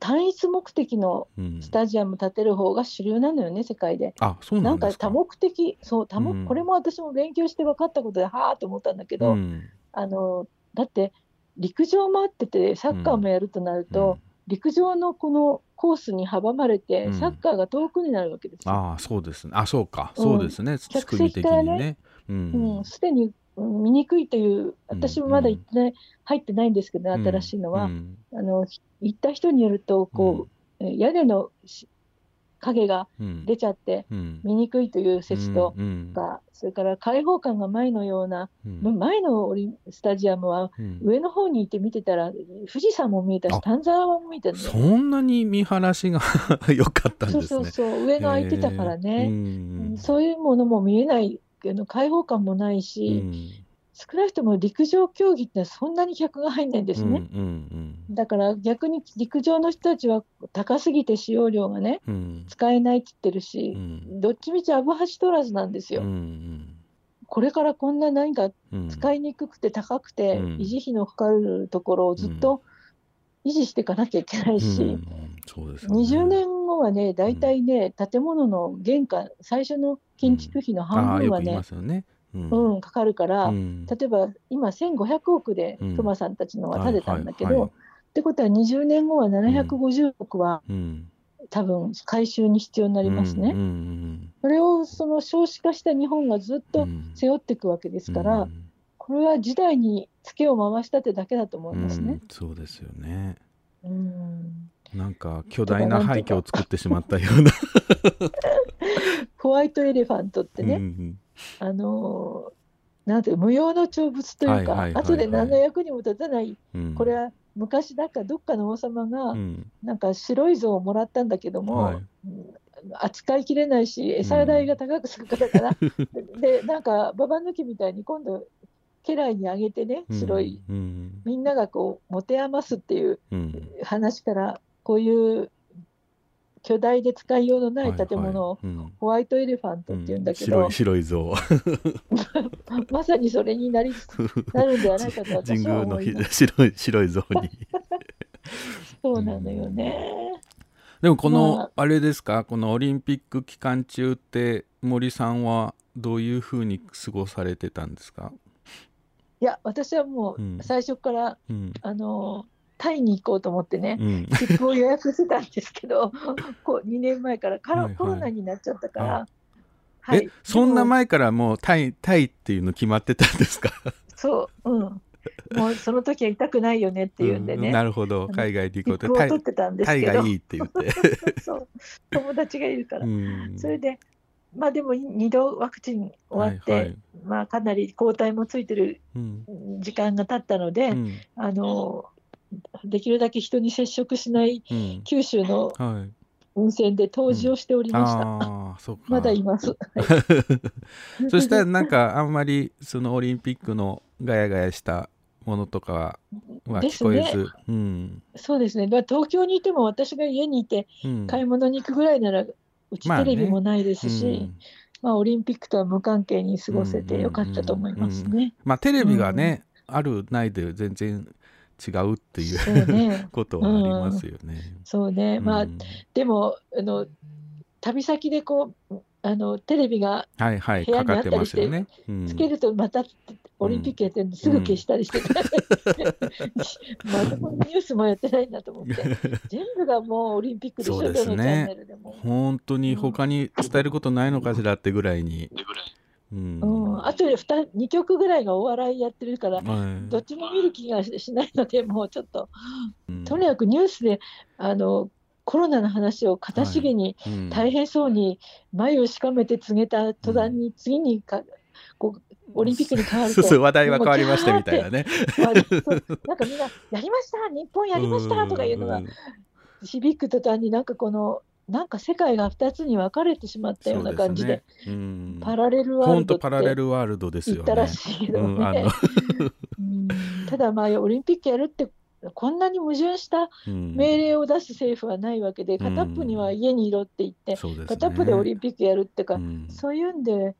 S5: 単一目的の
S3: うん。
S5: スタジアム建てる方が主流なのよね、世界で。
S3: あそう
S5: な
S3: なんんですか。
S5: か多目的、そう多目、
S3: うん。
S5: これも私も勉強して分かったことで、はあと思ったんだけど、
S3: うん。
S5: あのだって、陸上もあってて、サッカーもやるとなると、陸上のこのコースに阻まれて、
S3: うん。
S5: サッカーが遠くになるわけですよ。
S3: ああそうですね。あそうか。
S5: うん。
S3: そうですね。仕
S5: 客
S3: 組み的
S5: 席からね。
S3: にね。う
S5: うん。ん、すでにうん見にくいという、私もまだ行ってない、入ってないんですけど、新しいのは、
S3: うん
S5: あの行った人によるとこう、え屋根のし影が
S3: うん
S5: 出ちゃって
S3: うん。
S5: 見にくいという説と
S3: うん
S5: か、それから開放感が前のような、
S3: うん。
S5: 前のスタジアムは
S3: うん。
S5: 上の方にいて見てたら富士山も見えたし
S3: あ
S5: 丹沢も見えたの
S3: そ
S5: よ。
S3: んなに見晴らしが 良かったん
S5: そう
S3: ですね。
S5: そうそう上が空いてたからね、
S3: うん。
S5: そういうものも見えないあの開放感もないうし、
S3: ん。
S5: 少なくとも陸上競技ってそんなに客が入んないんですね。
S3: うんうん
S5: だから逆に陸上の人たちは高すぎて使用料がね
S3: うん。うん
S5: 使えないって言ってるし
S3: う、ん。
S5: どっちみちアブハチ取らずなんですよ。
S3: うん
S5: これからこんな何か
S3: うん。
S5: 使いにくくて高くて、
S3: うん。
S5: 維持費のかかるところをずっと維持していかなきゃいけないし、
S3: うんそうですよね。
S5: 20年後はね、大体ね、建物の原価、最初の建築費の
S3: あ
S5: 半分はね。
S3: うん。
S5: うん、かかるから、
S3: うん。
S5: 例えば今、1500億で
S3: うん。
S5: 熊さんたちのは建てたんだけど、
S3: はいはいはい。
S5: ってことは20年後は750億は
S3: うん。
S5: 多分回収に必要になりますね。
S3: うんうん
S5: それをその少子化した日本がずっ
S3: う
S5: と
S3: ん。
S5: 背負っていくわけですから、
S3: うん。
S5: これは時代にツケを回したってだけだと思いますね。
S3: うん。そうですよね。
S5: うん
S3: なんか巨大な廃墟を作ってしまったような。
S5: ホワイトエレファントってね、
S3: うん
S5: あのーなんていう無用の長物というか、後で何の役にも立たない、
S3: うん。
S5: これは昔だかどっかの王様が、
S3: うん。
S5: なんか白い像をもらったんだけども、
S3: はい。
S5: うん扱いきれないし、餌代が高くするからかな、でなんかババ抜きみたいに今度、家来にあげてね、白い、
S3: うん。
S5: みんながこう持て余すっていう
S3: うん。
S5: 話から、こういう巨大で使いようのない建物をホワイトエレファントっていうんだけど、
S3: 白い白い像。
S5: まさにそれになり なるんではないかと
S3: 神
S5: 私は思います。
S3: 白い白い像に。
S5: そうなのよね。
S3: でもこの、
S5: まあ。
S3: あれですか？このオリンピック期間中って森さんはどういうふうに過ごされてたんですか、
S5: いや、私はも
S3: うん。
S5: う最初から、
S3: うん。
S5: あのタイに行こうと思ってね、
S3: うん。
S5: を予約してたんですけど、こう2年前からカロ
S3: はいはい。
S5: コロナになっちゃったか
S3: あ
S5: ら、は
S3: えそんな前からもうタイタイっていうの決まってたんですか？
S5: そう、うん、もうその時は痛くないよねっていうんでね、
S3: なるほど。
S5: の
S3: 海外で行こうって。
S5: 切符を
S3: タイ
S5: 取ってたんです
S3: タイがいいって言って、
S5: そう。友達がいるから。
S3: う、ん。
S5: それで、まあでも2度ワクチン終わって、
S3: はいはい。
S5: まあかなり抗体もついてる
S3: うん。
S5: 時間が経ったので、
S3: うん。
S5: あのできるだけ人に接触しない
S3: うん。
S5: 九州の
S3: はい。
S5: 温泉で湯治をしておりました。
S3: ああそうか。
S5: まだいます。
S3: そしたらなんかあんまりそのオリンピックのガヤガヤしたものとかは聞こえず、うん。
S5: そうですね、まあ、東京にいても私が家にいて
S3: うん。
S5: 買い物に行くぐらいなら、うち
S3: まあね
S5: テレビもないですし、まあオリンピックとは無関係に過ごせてよかったと思います
S3: うんうん
S5: ね。
S3: まあテレビがね、あるないで全然違うっていう
S5: ね、
S3: ことはありますよね。
S5: そうね、まあ
S3: うん
S5: でもあの旅先でこうあのテレビが
S3: はいはい
S5: 部屋にあったり
S3: かかってますよね。うん。
S5: つけるとまたオリンピックやってるんですぐ消したりして、まだこのニュースもやってないんだと思って。全部がもうオリンピックでしょ
S3: そうですね。本当に他に伝えることないのかしらってぐらいに。うん。
S5: うん、あとで 2, 2曲ぐらいがお笑いやってるから、
S3: はい。
S5: どっちも見る気がししないので、もうちょっと、
S3: うん。
S5: とにかくニュースであのコロナの話をかたしげに、
S3: うん。
S5: 大変そうに眉をしかめて告げた途端に、次にかこうオリンピックに変わると、
S3: そう話題は変わりましたみたいなね。
S5: なんかみんな、やりました、日本やりましたとかいうのが
S3: ん。
S5: 響く途端に、なんかこの、なんか世界が2つに分かれてしまったような感じで、
S3: そうですね。うん。
S5: パラレルワールド
S3: パラレルワールドですよ
S5: たらしいけどね。
S3: の
S5: うん。ただまあオリンピックやるってこんなに矛盾した
S3: うん。
S5: 命令を出す政府はないわけで、片っぽには家にいろって言って、片っぽでオリンピックやるってか、
S3: うん。
S5: そういうんで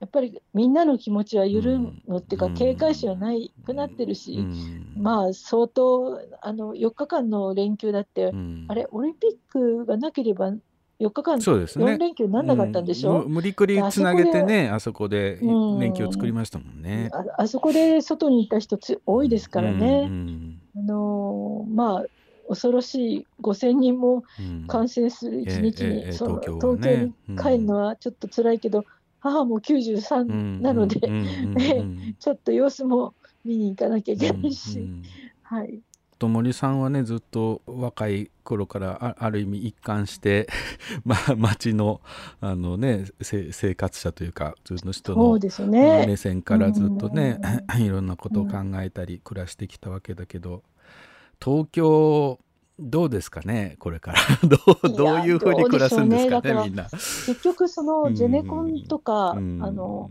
S5: やっぱりみんなの気持ちは緩むのっていうか、
S3: うん。
S5: 警戒心はないくなってるし、
S3: うん。
S5: まあ相当あの4日間の連休だって、
S3: うん。
S5: あれオリンピックがなければ4日間、
S3: そうですね。
S5: 4連休にならなかったんでしょ、
S3: うん。む無理くりつなげてねあそこで
S5: うん。
S3: 連休を作りましたもんね。
S5: ああそこで外にいた人つ多いですから
S3: うん
S5: ね。
S3: うん。
S5: あのーまあ恐ろしい5000人も
S3: うん。
S5: 感染する一日に、その
S3: 東京
S5: に帰るのはちょっと辛いけど、母も93なので、ちょっと様子も見に行かなきゃいけないし、
S3: うんうん。
S5: はい、
S3: と森さんはねずっと若い頃からあある意味一貫して、まあ、町のあの、ね、せ生活者というか普通の人の。目線からずっとね、いろんなことを考えたり暮らしてきたわけだけど東京どうですかねこれから。どうどういうふうに暮らすんですかね
S5: ねだから
S3: みんな。
S5: 結局そのゼネコンとか、
S3: うん。
S5: あの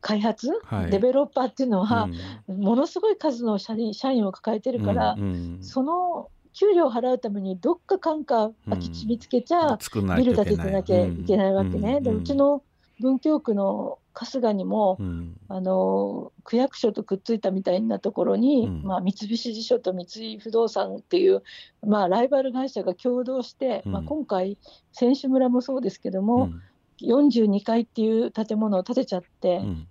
S5: 開発、
S3: はい。
S5: デベロッパーっていうのは、
S3: うん。
S5: ものすごい数の社員社員を抱えてるから、その給料を払うためにどっかかんか空き地見つけちゃ、ビル建ててなきゃいけないわけね。でうち、の文京区の春日にも、
S3: うん。うん
S5: あの区役所とくっついたみたいなところに、
S3: うん。
S5: まあ、三菱地所と三井不動産っていう、まあ、ライバル会社が共同して、
S3: うん。
S5: まあ、今回選手村もそうですけども、
S3: うん。
S5: 42階っていう建物を建てちゃって、
S3: うん。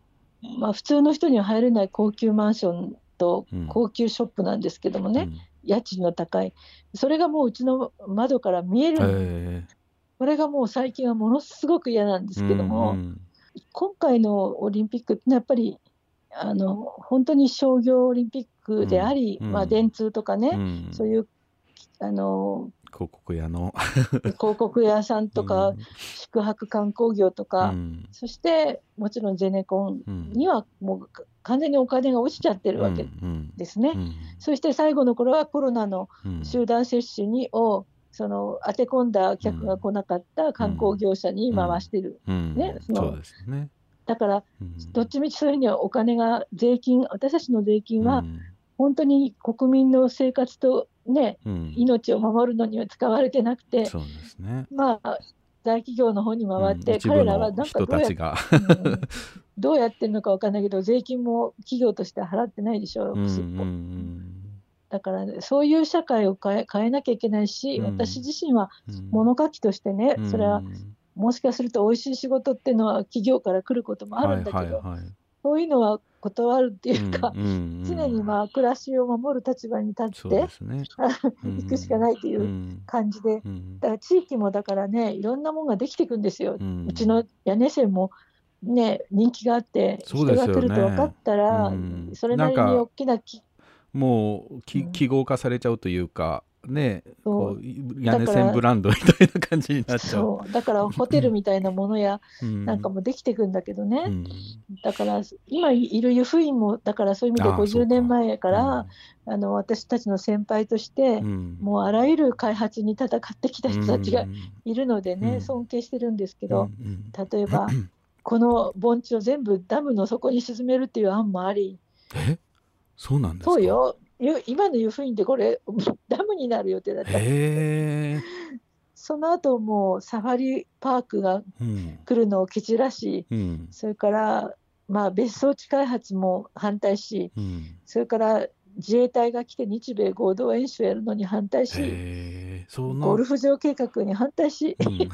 S5: まあ、普通の人には入れない高級マンションと
S3: うん。
S5: 高級ショップなんですけどもね、家賃の高い。それがもううちの窓から見え
S3: うん
S5: る、
S3: へ
S5: これがもう最近はものすごく嫌なんですけども、
S3: うんうん
S5: 今回のオリンピックってやっぱりあの本当に商業オリンピックであり、
S3: うん
S5: まあ、電通とかね、
S3: うん。
S5: そういうあの
S3: 広告屋の。
S5: 広告屋さんとか、
S3: うん。
S5: 宿泊観光業とか、
S3: うん。
S5: そしてもちろんゼネコン
S3: うん
S5: にはもうか完全にお金が落ちちゃってるわけ
S3: うん。
S5: ですね。
S3: うん。
S5: そして最後の頃はコロナの
S3: うん。
S5: 集団接種にをその当て込んだ客が来なかった観光業者に回してる、
S3: うん。
S5: ねそ。だから
S3: うん。
S5: どっちみちそういうふうにはお金が税金私たちの税金は
S3: うん。
S5: 本当に国民の生活とね
S3: うん。
S5: 命を守るのには使われてなくて、
S3: そうですね。
S5: まあ大企業の方に回って、彼らは
S3: の
S5: なんかどうやどうやってるのかわかんないけど税金も企業としては払ってないでしょう、
S3: うんう
S5: すっぽ
S3: ん
S5: だから、ね、そういう社会を変え変えなきゃいけないし、
S3: うん。
S5: 私自身は
S3: うん。
S5: 物書きとしてね、
S3: うん。
S5: それはもしかすると美味しい仕事っていうのは企業から来ることもあるんだけど、そういうのは断るっていうか、常にまあ暮らしを守る立場に立って
S3: ね。
S5: 行くしかないといううん。感じで、
S3: うん。
S5: だから地域もだからね、いろんなものができていくんですよ。
S3: う
S5: うんちの屋根線もね、人気があって、人が来ると分かったら、
S3: うん。
S5: それなりに大きなき
S3: もう記号化されちゃうというか、ね、
S5: そう。
S3: こう屋根線ブランドみたいな感じになっちゃう。
S5: だからホテルみたいなものや
S3: うん。
S5: なんかもできていくんだけどね、
S3: うん。
S5: だから今いる湯布院もだからそういう意味で
S3: ああそう
S5: 50年前からあの私たちの先輩として、
S3: うん。
S5: もうあらゆる開発に戦ってきた人たちが
S3: うん。
S5: いるのでね、
S3: うん。
S5: 尊敬してるんですけど、例えば この盆地を全部ダムの底に沈めるっていう案もあり
S3: え？そうなんですか？
S5: そうよ。ゆ今の湯布院ってこれ ダムになる予定だった
S3: へえ、
S5: その後もうサファリパークが
S3: うん。
S5: 来るのを蹴散らし
S3: うん。
S5: それからまあ別荘地開発も反対し
S3: うん、
S5: それから自衛隊が来て日米合同演習をやるのに反対し、ゴルフ場計画に反対し、
S3: うん。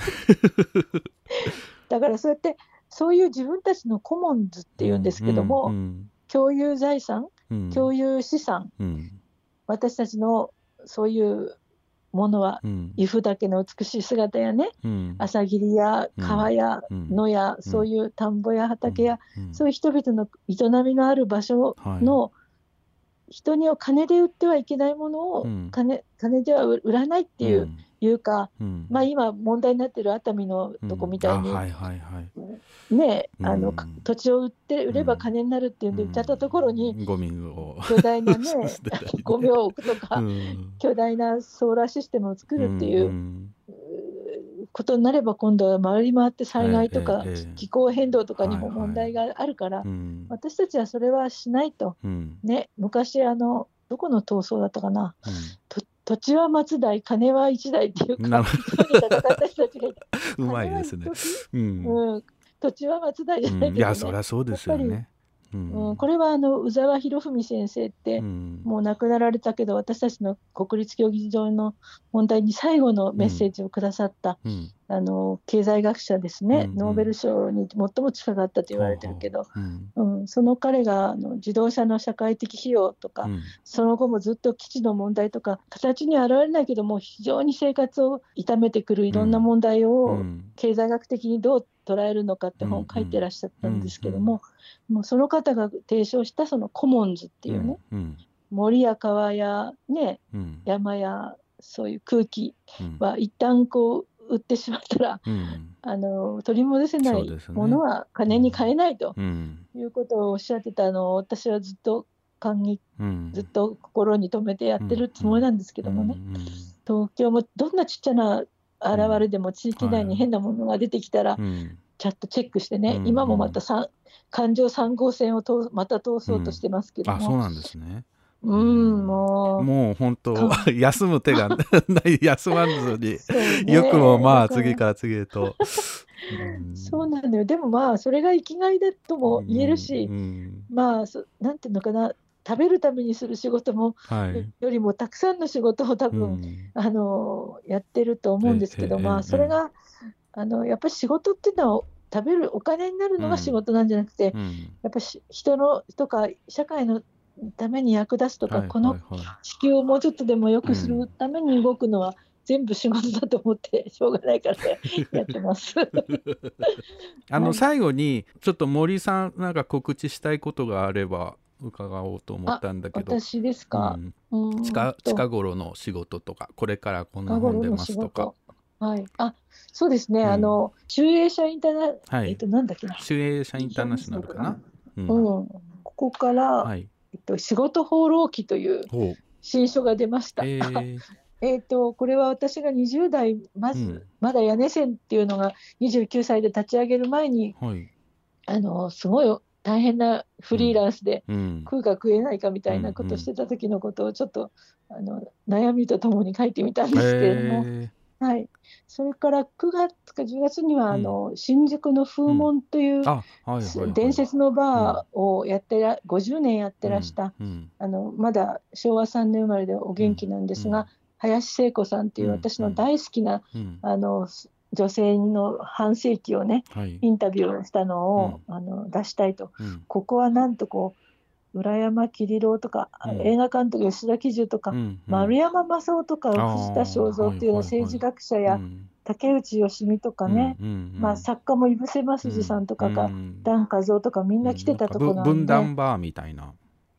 S5: だからそうやってそういう自分たちのコモンズっていうんですけども、
S3: うん
S5: 共有財産
S3: うん。
S5: 共有資産
S3: うん。
S5: 私たちのそういうものは
S3: うん。
S5: 由布岳の美しい姿やね。
S3: うん。
S5: 朝霧や川や
S3: うん。
S5: 野や、そういう田んぼや畑や、
S3: うん。
S5: そういう人々の営みのある場所
S3: はい。
S5: の、人にを金で売ってはいけないものを、
S3: うん。
S5: 金金では売らないっていう,、
S3: ん
S5: いうか、
S3: うん。
S5: まあ、今問題になってる熱海のとこみたいに、
S3: うん。あはいはいはい。
S5: ねあの、
S3: うん。
S5: 土地を売って売れば金になるっていうんで売っちゃったところに、
S3: うん。ゴミを。
S5: 巨大なね ゴミを置くとか、
S3: うん。
S5: 巨大なソーラーシステムを作るっていう、
S3: ん
S5: ことになれば今度は回り回って災害とか気候変動とかにも問題があるから、
S3: うん。
S5: 私たちはそれはしないと。
S3: うん。
S5: ね、昔あのどこの闘争だったかな。
S3: うん。
S5: と土地は松代金は一代っていう
S3: な
S5: か
S3: うまいですね。うん。
S5: うん、土地は松代じゃないね。
S3: うん。いやそりゃそうですよね。うん。
S5: うん、これはあの宇沢博文先生って、
S3: うん。
S5: もう亡くなられたけど私たちの国立競技場の問題に最後のメッセージをくださった、
S3: うん
S5: あの経済学者ですね、
S3: うん
S5: ノーベル賞に最も近かったと言われてるけど、
S3: うん。
S5: うん、その彼があの自動車の社会的費用とか、
S3: うん。
S5: その後もずっと基地の問題とか形には現れないけども非常に生活を痛めてくるいろんな問題
S3: う
S5: を
S3: ん。
S5: 経済学的にどう捉えるのかって本を書いてらっしゃったんですけども、もうその方が提唱したそのコモンズっていうね、
S3: うん。
S5: 森や川やね
S3: うん。
S5: 山やそういう空気
S3: うん。
S5: は一旦こう売ってしまったら
S3: うん。
S5: あの取り戻せないものは金に換えないと
S3: うん。
S5: いうことをおっしゃってたのを私はずっと感激
S3: うん。
S5: ずっと心に留めてやってるつもりなんですけどもね、
S3: うん
S5: 東京もどんなちっちゃな現れでも地域内に変なものが出てきたら、
S3: うん。
S5: ちゃんとチェックしてね、
S3: うん。
S5: 今もまた環状3号線を通また通そうとしてますけども、
S3: あそうなんですね
S5: うん、もう、
S3: もう本当
S5: か
S3: 休む手が ない休まずに よくもまあ次から次へと。うん。
S5: そうなんだよ。でもまあそれが生きがいだとも言えるし、
S3: うん。
S5: まあそなんていうのかな食べるためにする仕事も、
S3: はい。
S5: よりもたくさんの仕事を多分、
S3: うん。
S5: あのやってると思うんですけど、まあそれが、あのやっぱり仕事っていうのは食べるお金になるのが仕事なんじゃなくて、
S3: うん。
S5: やっぱし人のとか社会のために役立つとか、
S3: はい
S5: この地球をもうちょっとでも良くす
S3: うん。
S5: るために動くのは全部仕事だと思って しょうがないからね やってます。
S3: あの
S5: はい。
S3: 最後にちょっと森さんなんか告知したいことがあれば伺おうと思ったんだけど。
S5: 私ですか、
S3: うん。
S5: うん
S3: 近
S5: と。
S3: 近頃の仕事とかこれからこんな
S5: 近
S3: 本出ますとか。
S5: 事。はい。あ、そうですね。
S3: うん。
S5: あの、集英社インターナ、
S3: はい。
S5: えっと、なんだっけな。
S3: 集英社インターナショナルかな、う
S5: うん。ん。ここから、
S3: はい
S5: えっと、仕事放浪記という新書が出ました。
S3: えー
S5: と、これは私が20代、まず、
S3: うん。
S5: まだ屋根線っていうのが29歳で立ち上げる前に、
S3: はい。
S5: あの、すごい大変なフリーランスで、
S3: うん。
S5: 食うか食えないかみたいなことをしてた時のことをちょっと、あの悩みとともに書いてみたんですけれども、
S3: え
S5: はい、それから9月か10月には、あの新宿の風門という、伝説のバーをやってら、50年やってらした、
S3: うん。
S5: あのまだ昭和3年生まれでお元気なんですが、
S3: うん。
S5: 林聖子さんっていう
S3: うん。
S5: 私の大好きな、
S3: うん。
S5: あの女性の半世紀をね
S3: はい。
S5: インタビューをしたのを、あの出したいと。
S3: うん。
S5: ここはなんとこう浦山桐郎とか、
S3: うん。
S5: 映画監督吉田喜重とか、
S3: うん
S5: 丸山正夫とか藤田正蔵っていうの政治学者や、
S3: うん
S5: 竹内義美とかね、
S3: うんうんうん。
S5: まあ、作家も井伏正治さんとかが、
S3: うん。
S5: 段和夫とかみんな来てたとこなんで、
S3: 断バーみたいな、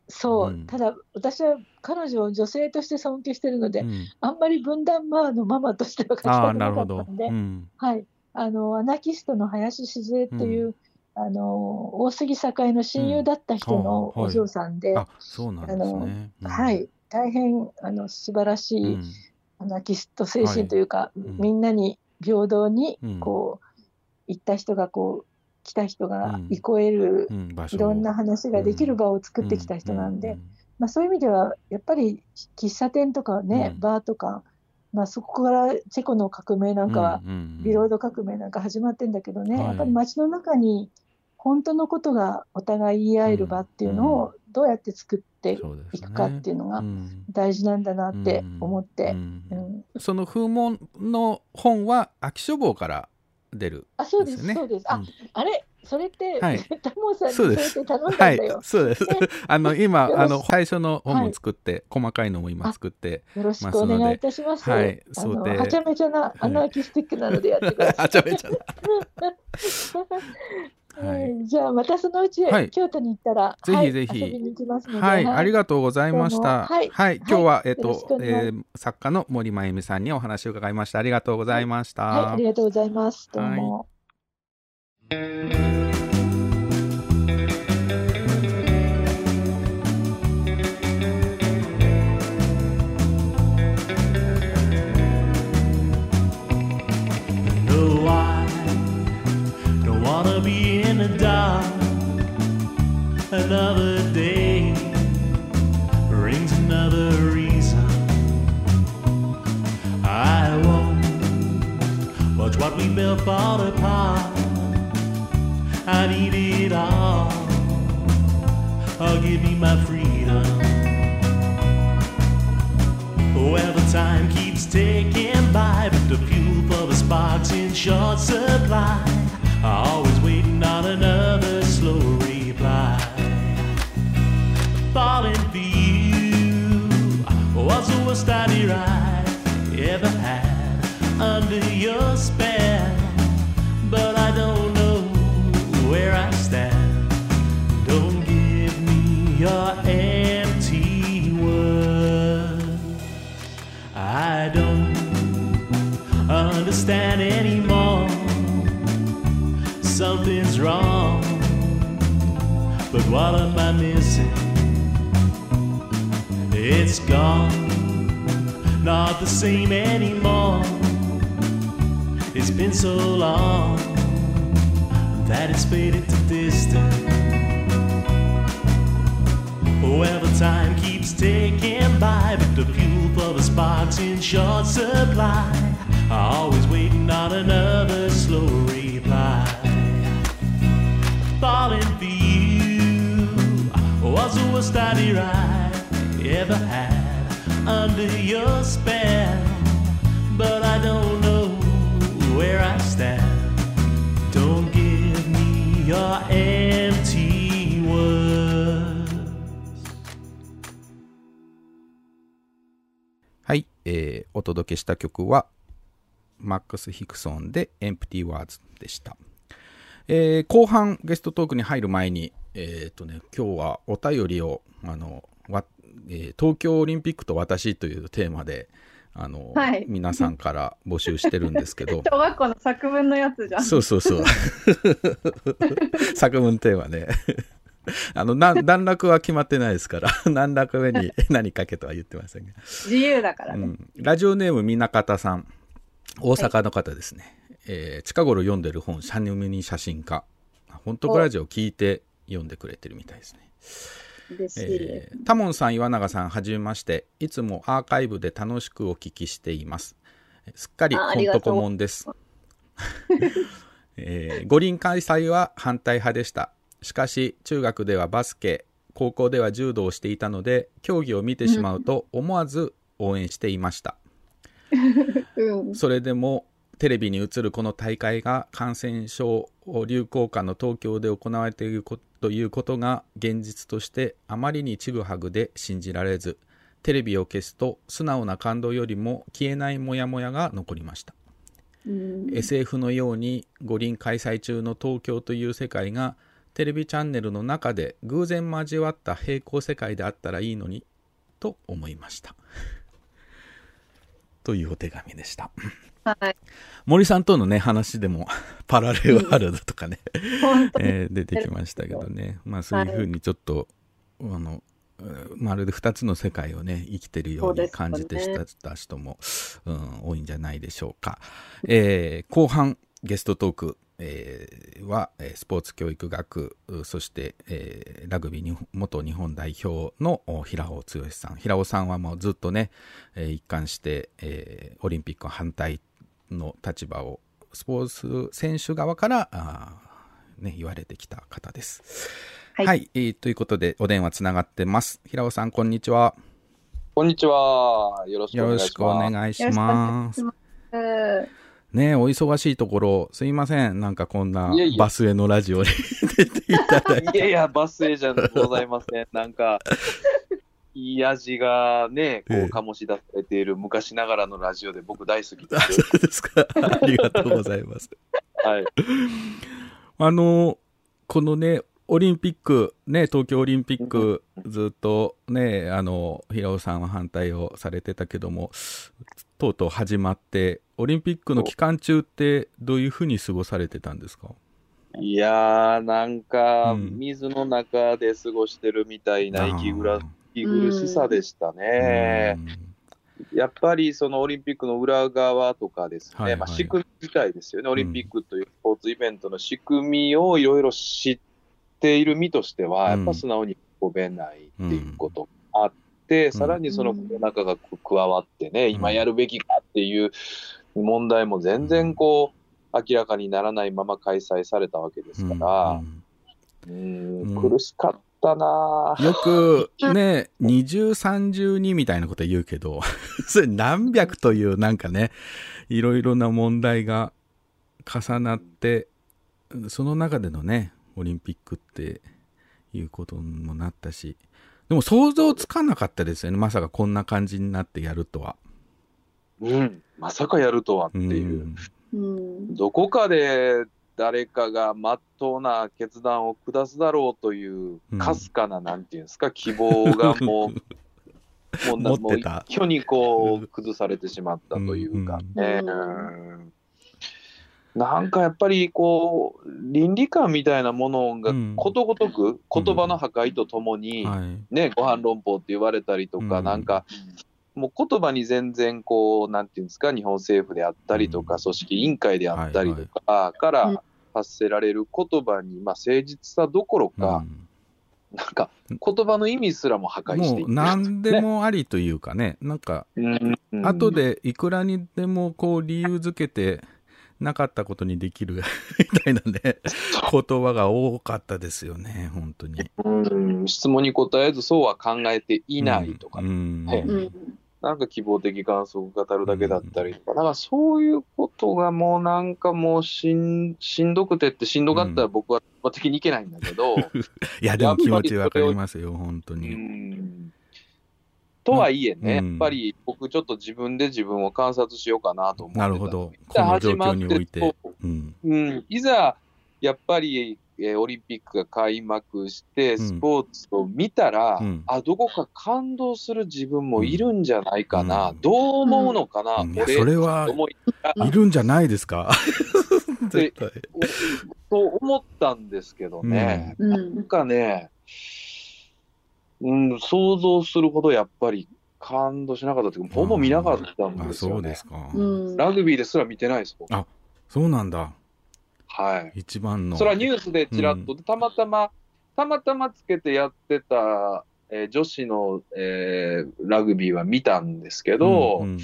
S5: そう、
S3: うん。
S5: ただ私は彼女を女性として尊敬してるので、
S3: うん。
S5: あんまり分断バーのママとしては書き
S3: あ
S5: たくなかったので、
S3: うん。
S5: はい、あのアナキストの林静江っていう、あの大杉栄の親友だった人のお嬢さんで、はい、大変あの素晴らしい、
S3: うん。
S5: アナキスト精神というか、
S3: ん。
S5: みんなに平等に
S3: うん。
S5: こう、行った人がこう来た人が
S3: うん。
S5: 憩える、
S3: うん。
S5: いろんな話ができる場を作ってきた人なんで、まあ、そういう意味ではやっぱり喫茶店とかね、
S3: うん。
S5: バーとか、まあ、そこからチェコの革命なんかは、ビロード革命なんか始まってんだけどね、
S3: はい。
S5: やっぱり街の中に本当のことがお互い言い合える場っていうのをどうやって作っていくかっていうのが大事なんだなって思って、うん
S3: その風門の本は秋書房から出る
S5: あそうです
S3: ね
S5: そうです。あ、
S3: うん。
S5: あれ？それって、
S3: はい。
S5: タモさんに
S3: そ
S5: そう
S3: です。はい。そうです。あの今あの最初の本も作って、細かいのも今作って
S5: よろしくお願いいたします。
S3: はい。
S5: あ
S3: そうで。
S5: のはちゃめちゃなアナーキスティックなのでやってください。
S3: はちゃめちゃな
S5: はいじゃあまたそのうち、
S3: はい
S5: 京都に行ったら、
S3: ぜひぜひ
S5: はい遊びに行きますので、
S3: はい、あり
S5: が
S3: がとうございました。
S5: どうもはい
S3: 今日は、えっとえー作家の森真由美さんにお話を伺いました。ありがとうございました。
S5: はい、ありがとうございます。どうも。
S6: Another day brings another reason. I won't watch what we built fall apart. I need it all. Oh, give me my freedom. Well, the time keeps ticking by, but the fuel for the sparks in short supply. Always waiting on another slow. Falling for you was the worst idea I ever had under your spell. But I don't know where I stand. Don't give me your empty words. I don't understand anymore. Something's wrong, but what am I missing? It's gone, not the same anymore. It's been so long that it's faded to distance. The time keeps ticking by, but the fuel for the sparks in short supply. Always waiting on another slow reply. Falling for you was the worst I ever had under your spell, but I don't know where I stand. Don't give me your empty words.
S3: はい、えーお届けした曲は、マックス・ヒクソンで Empty Words でした。えー後半ゲストトークに入る前に、えっ、ーとね、今日はお便りを、あの、わえー東京オリンピックと私というテーマで、あの、
S4: はい
S3: 皆さんから募集してるんですけど、
S4: 小学校の作文のやつじゃん。
S3: そうそうそう。作文テーマね。あの、な段落は決まってないですから、何落目に何かけとは言ってませんが。
S4: 自由だからね。
S3: うん、ラジオネームみなかたさん大阪の方ですね、えー近頃読んでる本「シャニムニ写真家」本当ラジオ聞いて読んでくれてるみたいですね。えータモンさん岩永さんはじめまして。いつもアーカイブで楽しくお聞きしています。すっかり
S4: ああ
S3: 本当
S4: りがとう。
S3: 顧問です、えー五輪開催は反対派でした。しかし中学ではバスケ高校では柔道をしていたので競技を見てしまうと思わず応援していました。
S4: うん。
S3: それでもテレビに映るこの大会が感染症流行下の東京で行われているこということが現実としてあまりにちぐはぐで信じられずテレビを消すと素直な感動よりも消えないモヤモヤが残りました、
S4: うん。
S3: SF のように五輪開催中の東京という世界がテレビチャンネルの中で偶然交わった平行世界であったらいいのにと思いました。というお手紙でした
S4: はい。
S3: 森さんとのね話でも パラレルワールドとかね。えー出てきましたけどね。まあそういうふうにちょっと、あのえーまるで2つの世界をね生きてるように感じてした人も、うん、多いんじゃないでしょうか、えー後半ゲストトーク、えーはえースポーツ教育学うそして、えーラグビーに元日本代表のお平尾剛さん。平尾さんはもうずっとね、えー一貫して、えーオリンピック反対の立場をスポーツ選手側からあー、ね、言われてきた方です。は、
S4: はいい
S3: えーということでお電話つながってます。平尾さんこんにちは。
S7: こんにちは。よろしくお願いします。
S3: よろしくお願いし
S4: よろしくお願
S3: ます。ねお忙しいところすいませんなんかこんなバスへのラジオに出ていただいて。
S7: いやいや、バスエじゃございません。なんか、いい味がね、こ
S3: ええ
S7: う、醸し出されている昔ながらのラジオで僕大好きで
S3: あ
S7: す。
S3: そうですか。ありがとうございます。
S7: はい。
S3: あの、このね、オリンピック、ね、東京オリンピック、ずっとね、あの、平尾さんは反対をされてたけども、とうとう始まって、オリンピックの期間中ってどういうふうに過ごされてたんですか？
S7: いやー、なんか、
S3: うん
S7: 水の中で過ごしてるみたいな息ぐら息苦しさでしたね。やっぱりそのオリンピックの裏側とかですね、
S3: はいはい。
S7: まあ、仕組み自体ですよね、オリンピックというスポーツイベントの仕組みをいろいろ知っている身としては、
S3: うん。
S7: やっぱ素直にごべないっていうことがあって、さらにそのコロナ禍が加わってね、
S3: ん。
S7: 今やるべきかっていう問題も全然こう、明らかにならないまま開催されたわけですから、う
S3: うん。
S7: ん苦しかったなぁ
S3: よく ね、二重三重にみたいなこと言うけど、それ何百というなんかね、いろいろな問題が重なって、その中でのね、オリンピックっていうことにもなったし、でも想像つかなかったですよね。まさかこんな感じになってやるとは。
S7: うん、まさかやるとはって
S3: う
S7: いう。
S3: ん
S4: うん。
S7: どこかで誰かがまっとうな決断を下すだろうという
S3: うん。
S7: かすかな、なんていうんですか、希望がもう もう
S3: 持ってた。
S7: 一挙にこう崩されてしまったというか。ね。
S4: うん
S7: うん。なんかやっぱりこう倫理観みたいなものが
S3: うん。
S7: ことごとく言葉の破壊とともに、
S3: はい。
S7: ね、ご飯論法って言われたりとか、
S3: うん。
S7: なんか、もう言葉に全然こう、なんていうんですか、日本政府であったりとか、
S3: うん。
S7: 組織委員会であったりとか、か
S4: うん
S7: ら発せられる言葉に、まあ、誠実さどころか、
S3: うん。
S7: なんか、言葉の意味すらも破壊していく。
S3: もう何でもありというかね、なんか、
S7: うん、うん
S3: 後でいくらにでもこう理由づけてなかったことにできる みたいなね、言葉が多かったですよね、本当に。
S7: うん。質問に答えず、そうは考えていないとか、
S3: うん。
S7: ね
S4: うん
S7: なんか希望的観測を語るだけだったりとか、なんかそういうことがもうなんかもうしんしんどくてってしんどかったら僕は的にいけないんだけど、
S3: いや、でも気持ちわかりますよ、本当
S7: う
S3: に。
S7: んとはいえね、
S3: うん
S7: やっぱり僕ちょっと自分で自分を観察しようかなと思ってた
S3: なるほど。この状況において。うん。
S7: うん、いざやっぱり、えーオリンピックが開幕して、
S3: ん。
S7: スポーツを見たら、
S3: うん。
S7: あ、どこか感動する自分もいるんじゃないかな、
S3: うん。
S7: どう思うのかな、
S3: うん。
S7: 俺
S3: それは
S7: い
S3: るんじゃないですか？絶対。
S7: そう思ったんですけどね、
S4: うん。
S7: なんかね、うん、想像するほどやっぱり感動しなかったというか、ほぼ見なかったん
S3: あ、
S7: ですよ、ね。
S3: そうですか。
S4: うん。
S7: ラグビーですら見てないです、僕。
S3: あそうなんだ。
S7: はい。
S3: 一番の。
S7: それはニュースでちらっと、たまたま、たまたまつけてやってた、えー女子の、えーラグビーは見たんですけど、
S3: うん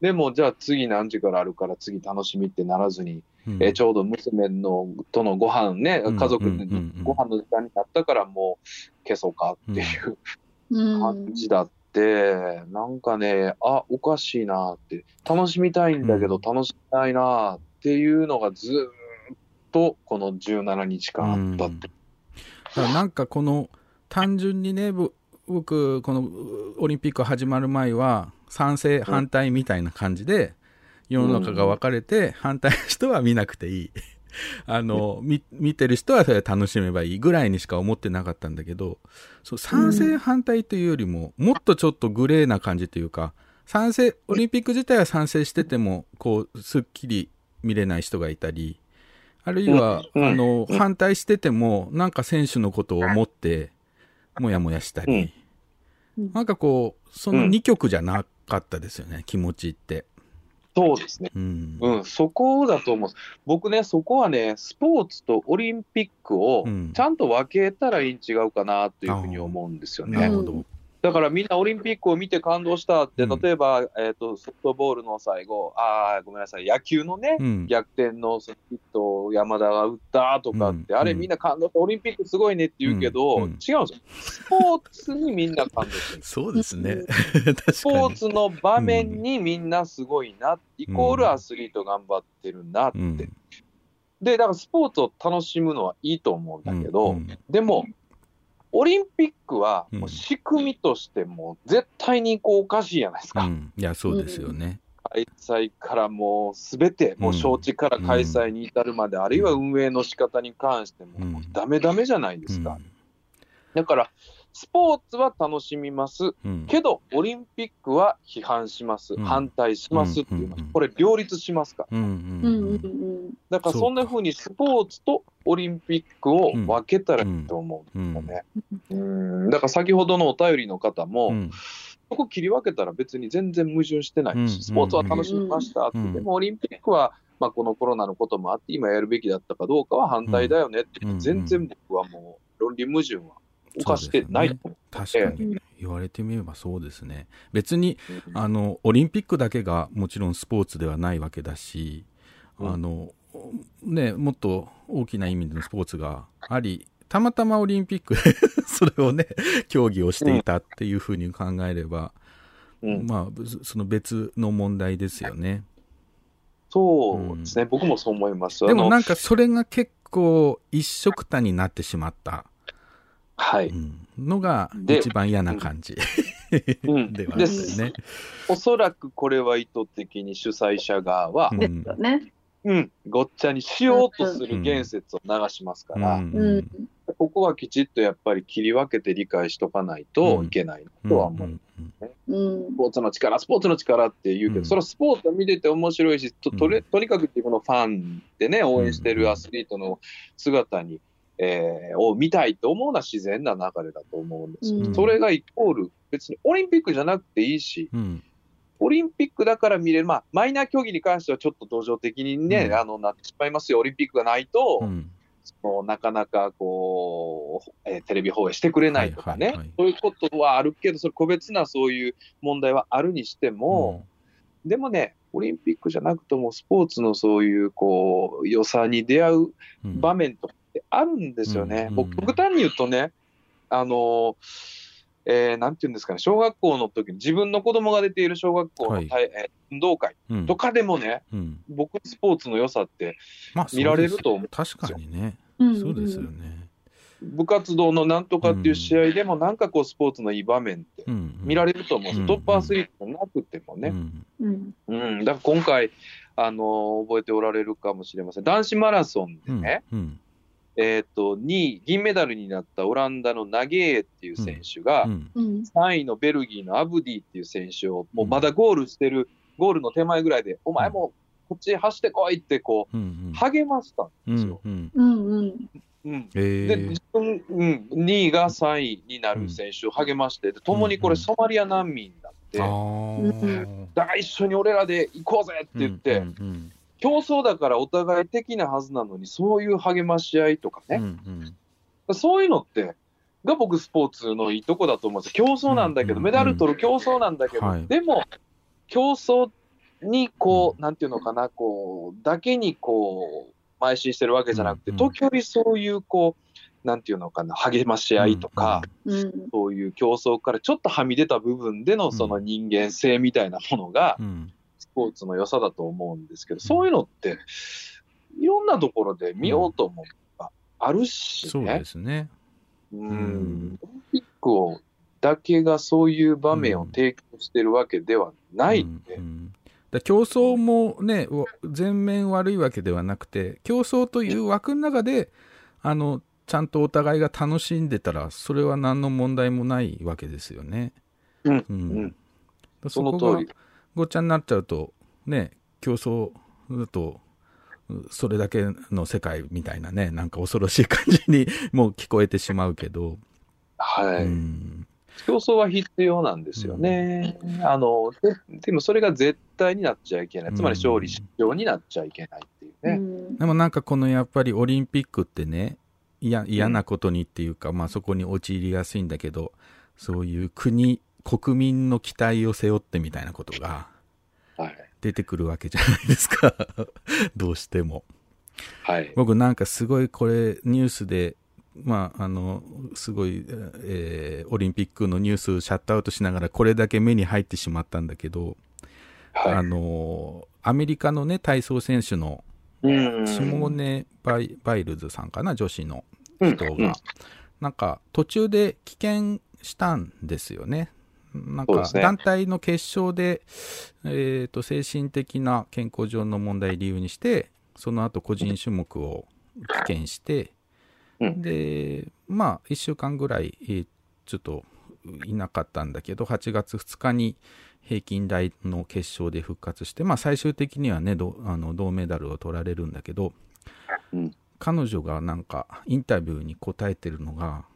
S7: でもじゃあ次何時からあるから次楽しみってならずに、
S3: うん。
S7: えーちょうど娘のとのご飯ね、
S3: うん。
S7: 家族で
S3: うんうんうん。
S7: ご飯の時間になったからもう消そうかっていう
S4: うん。
S7: 感じだって、なんかね、あ、おかしいなって、楽しみたいんだけど
S3: うん。
S7: 楽しみたいなっていうのがずーっとこの17日間あったって。
S3: だからなんかこの単純にね僕このオリンピック始まる前は賛成反対みたいな感じで世の中が分かれて反対の人は見なくていい あの見見てる人はそれ楽しめばいいぐらいにしか思ってなかったんだけどそう賛成反対というよりももっとちょっとグレーな感じというか賛成オリンピック自体は賛成しててもこうすっきり見れない人がいたりあるいは、
S7: うん
S3: あの、反対してても、なんか選手のことを思って、もやもやしたり、
S4: うん
S3: なんかこう、その2曲じゃなかったですよね、気持ちって。
S7: そうですね。
S3: うん。
S7: うん、そこだと思う。僕ね、そこはね、スポーツとオリンピックを
S3: うん
S7: ちゃんと分けたらいいん違うかなというふうに思うんですよね。
S3: なるほど。
S7: だからみんなオリンピックを見て感動したって、
S3: うん
S7: 例えば、えー、とソフトボールの最後、あーごめんなさい、野球のね、
S3: うん。
S7: 逆転のヒットを山田が打ったとかって、
S3: うん
S7: あれみんな感動して、オリンピックすごいねって言うけど、違うんですよ。スポーツにみんな感動してる。
S3: そうですね。
S7: スポーツの場面にみんなすごいな、イコールアスリート頑張ってるなって。
S3: うん。
S7: で、だからスポーツを楽しむのはいいと思うんだけど、
S3: うん
S7: でも、オリンピックは
S3: うん
S7: もう仕組みとしてもう絶対にこうおかしいじゃないですか。
S3: うん。いや、そうですよね。
S7: 開催からもうすべて、もう招致から開催に至るまで、あるいは運営の仕方に関しても、
S3: うん
S7: もうダメダメじゃないですか。だから、スポーツは楽しみます。
S3: うん。
S7: けど、オリンピックは批判します、
S3: うん。
S7: 反対しますっていう
S3: うん。うん。うん。
S7: これ両立しますか？ら。
S3: うん。
S4: うん。うんうん
S7: だからそんな風にスポーツとオリンピックを分けたらいいと思うんですよね。うん。だから先ほどのお便りの方も、
S3: うん。
S7: そこ切り分けたら別に全然矛盾してない
S3: うん。
S7: し、スポーツは楽しみましたって、
S3: うん。
S7: でもオリンピックは、まあ、このコロナのこともあって、今やるべきだったかどうかは反対だよねって、
S3: うん。
S7: 全然僕はもう論理矛盾は犯してないと思
S3: 確かに。言われてみればそうですね。別に、あの、オリンピックだけがもちろんスポーツではないわけだし、
S7: うん。
S3: あの、ね、もっと大きな意味でのスポーツがあり、たまたまオリンピックで それをね、競技をしていたっていうふうに考えれば、
S7: うん。
S3: まあ、その別の問題ですよね。
S7: そうですね、僕もそう思います。
S3: でもなんかそれが結構一色たになってしまった、
S7: はい、
S3: うん。のが
S7: で
S3: 一番嫌な感じ。
S7: うん。
S3: ではある
S7: で
S3: よね。
S7: おそらくこれは意図的に主催者側は、
S4: ね。
S7: うん、ごっちゃにしようとする言説を流しますから、
S3: うん。
S4: うん。
S7: ここはきちっとやっぱり切り分けて理解しとかないといけないとは思う。
S3: ん。
S4: うん。
S7: スポーツの力、スポーツの力って言うけど、
S3: うん。
S7: それはスポーツを見てて面白いし、ととれ
S3: うん。
S7: とにかく自分のファンでね、応援してるアスリートの姿に、えーを見たいと思うのは自然な流れだと思うんです。よ、
S4: うん。
S7: それがイコール、別にオリンピックじゃなくていいし、
S3: うん。
S7: オリンピックだから見れる、まあ、マイナー競技に関してはちょっと土壌的にね、
S3: うん。
S7: あのなってしまいますよ、オリンピックがないと、
S3: うん。
S7: そのなかなかこう、えーテレビ放映してくれないとかね、
S3: はいはいはい。
S7: そういうことはあるけど、それ個別なそういう問題はあるにしても、でもね、オリンピックじゃなくとも、スポーツのそういうこう良さに出会う
S3: うん、
S7: 場面とかってあるんですよね。
S3: うん
S7: 僕極端に言うとね、あのえーなんていうんですかね、小学校の時に自分の子供が出ている小学校の
S3: はい
S7: 運動会
S3: うん
S7: とかでもね、
S3: うん。
S7: 僕、スポーツの良さって、
S3: まあ、
S7: 見られると思うん
S3: 確かにね。
S4: うん
S3: そうですよね。
S7: 部活動のなんとかっていう試合でも、なんかこう、スポーツのいい場面って
S3: うん。
S7: 見られると思うんですよ、
S3: うん
S7: トップアスリートじゃなくてもね。
S3: うん。
S4: うん
S7: うん、だから今回、あのー覚えておられるかもしれません。男子マラソンで
S3: うん。
S7: ね、
S3: うん。
S7: えっ、と、2位、銀メダルになったオランダのナゲーっていう選手が、
S3: うん。
S4: うん
S7: 3位のベルギーのアブディっていう選手を、もうまだゴールしてる、ゴールの手前ぐらいで、お前もこっち走ってこいって、こう、
S3: うん。
S7: 励ましたん
S3: うん
S7: ですよ。。
S3: うん。
S4: うんうん
S7: うん
S3: え
S7: で、自分、うん、2位が3位になる選手を励まして、で共にこれ、ソマリア難民だって。だから一緒に俺らで行こうぜって言って、
S3: うんうん
S7: 競争だからお互い的なはずなのに、そういう励まし合いとか
S3: うん。う
S7: ね、
S3: ん
S7: そういうのって、が僕、スポーツのいいとこだと思うんですよ。競争なんだけど、
S3: うん
S7: メダル取る競争なんだけど、
S3: はい
S7: でも、競争にこう、なんていうのかな、こう、だけにこう、邁進してるわけじゃなくて、
S3: うん
S7: 時折そういうこう、なんていうのかな、励まし合いとか、
S4: うん
S7: そういう競争からちょっとはみ出た部分でのその人間性みたいなものが
S3: う、ん。
S7: スポーツの良さだと思うんですけど、そういうのって、いろんなところで見ようと思えばあるし
S3: そう
S7: ね
S3: で。すね。
S7: うん
S3: ん
S7: オリンピックをだけがそういう場面を提供してるわけではないんで、
S3: うんうんだ競争もね、わ全面悪いわけではなくて、競争という枠の中で、あの、ちゃんとお互いが楽しんでたら、それは何の問題もないわけですよね。
S7: うん
S3: う
S7: うんその通り。
S3: ごっちゃになっちゃうと、ね、競争だと、うそれだけの世界みたいなね、なんか恐ろしい感じに もう聞こえてしまうけど、
S7: はい、
S3: うん、
S7: 競争は必要なんですよね。あのででもそれが絶対になっちゃいけない。つまり勝利、失勝になっちゃいけないっていう
S4: う
S7: ね。
S4: ん。
S3: でもなんかこのやっぱりオリンピックってね、嫌嫌なことにっていうか、まあそこに陥りやすいんだけど、そういう国、国民の期待を背負ってみたいなことが
S7: はい。
S3: 出てくるわけじゃないですか。どうしても。
S7: はい。
S3: 僕なんかすごいこれニュースで、まあ、あの、すごい、えーオリンピックのニュースシャットアウトしながらこれだけ目に入ってしまったんだけど、あ
S7: はい。
S3: の、アメリカのね、体操選手の
S7: うん
S3: シモーネバイ・バイルズさんかな、女子の人
S7: うんうん
S3: が、なんか途中で棄権したんですよね。なんか団体の決勝で、えー、と精神的な健康上の問題理由にして、その後個人種目を棄権して、
S7: うん。
S3: で、まあ、1週間ぐらい、えーちょっといなかったんだけど、8月2日に平均台の決勝で復活して、まあ、最終的にはね、どあの銅メダルを取られるんだけど、
S7: うん。
S3: 彼女がなんかインタビューに答えてるのが、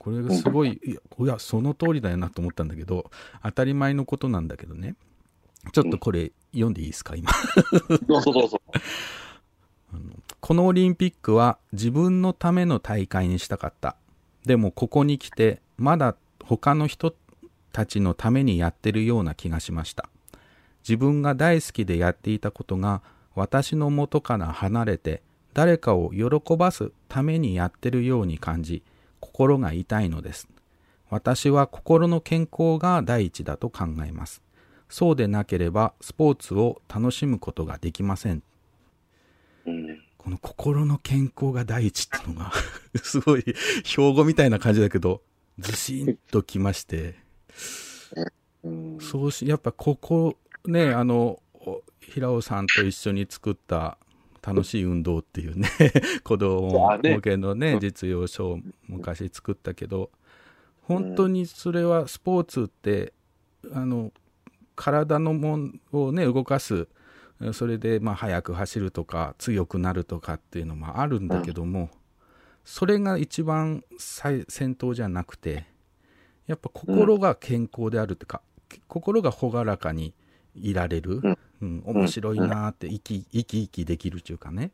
S3: これがすごい、いや、いやその通りだよなと思ったんだけど、当たり前のことなんだけどね。ちょっとこれ読んでいいですか、今。
S7: どうぞどうぞ。
S3: このオリンピックは自分のための大会にしたかった。でもここに来て、まだ他の人たちのためにやってるような気がしました。自分が大好きでやっていたことが私の元から離れて誰かを喜ばすためにやってるように感じ、心が痛いのです。私は心の健康が第一だと考えます。そうでなければスポーツを楽しむことができません。
S7: うん
S3: この心の健康が第一ってのが、すごい標語みたいな感じだけど、ずしんときまして、
S7: うん
S3: そうし、やっぱここ、ね、あの、お平尾さんと一緒に作った楽しい運動っていうね、子供向けのね、実用書を昔作ったけど、本当にそれはスポーツって、あの体のもんをね動かすそれでまあ速く走るとか強くなるとかっていうのもあるんだけども、それが一番最先頭じゃなくてやっぱ心が健康であるってか、心が朗らかにいられる、うん。面白いなーって生き生き生きできるっていうかね。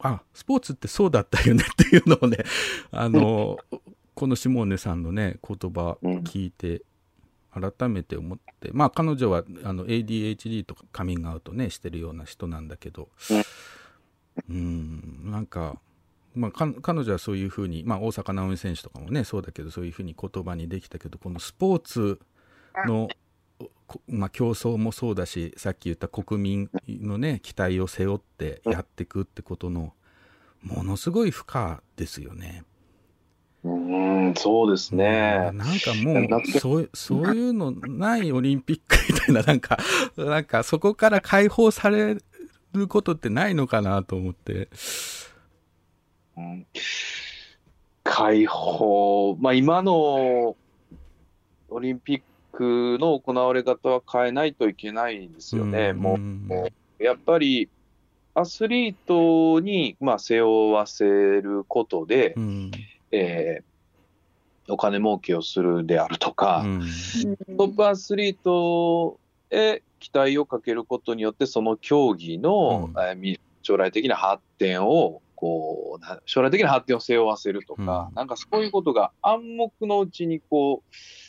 S3: あスポーツってそうだったよね。っていうのをねあの、このシモーネさんのね言葉聞いて改めて思って。まあ彼女はあの ADHD とかカミングアウトねしてるような人なんだけど。うん。なんかまあ、か彼女はそういうふうに、まあ、大坂なおみ選手とかもねそうだけどそういうふうに言葉にできたけどこのスポーツの、こまあ、競争もそうだしさっき言った国民のね期待を背負ってやっていくってことのものすごい負荷ですよね。
S7: うん、そうですね。
S3: なんかもうそうそういうのないオリンピックみたいななんかなんかそこから解放されることってないのかなと思って。
S7: うん解放、まあ、今のオリンピックの行われ方は変えないといけないですよね。もうやっぱりアスリートに、まあ、背負わせることで、
S3: うん。
S7: えーお金儲けをするであるとか、
S3: うん。
S7: トップアスリートへ期待をかけることによって、その競技の、
S3: うん。
S7: 将来的な発展をこうな、将来的な発展を背負わせるとか、
S3: うん。
S7: なんかそういうことが暗黙のうちにこう、えー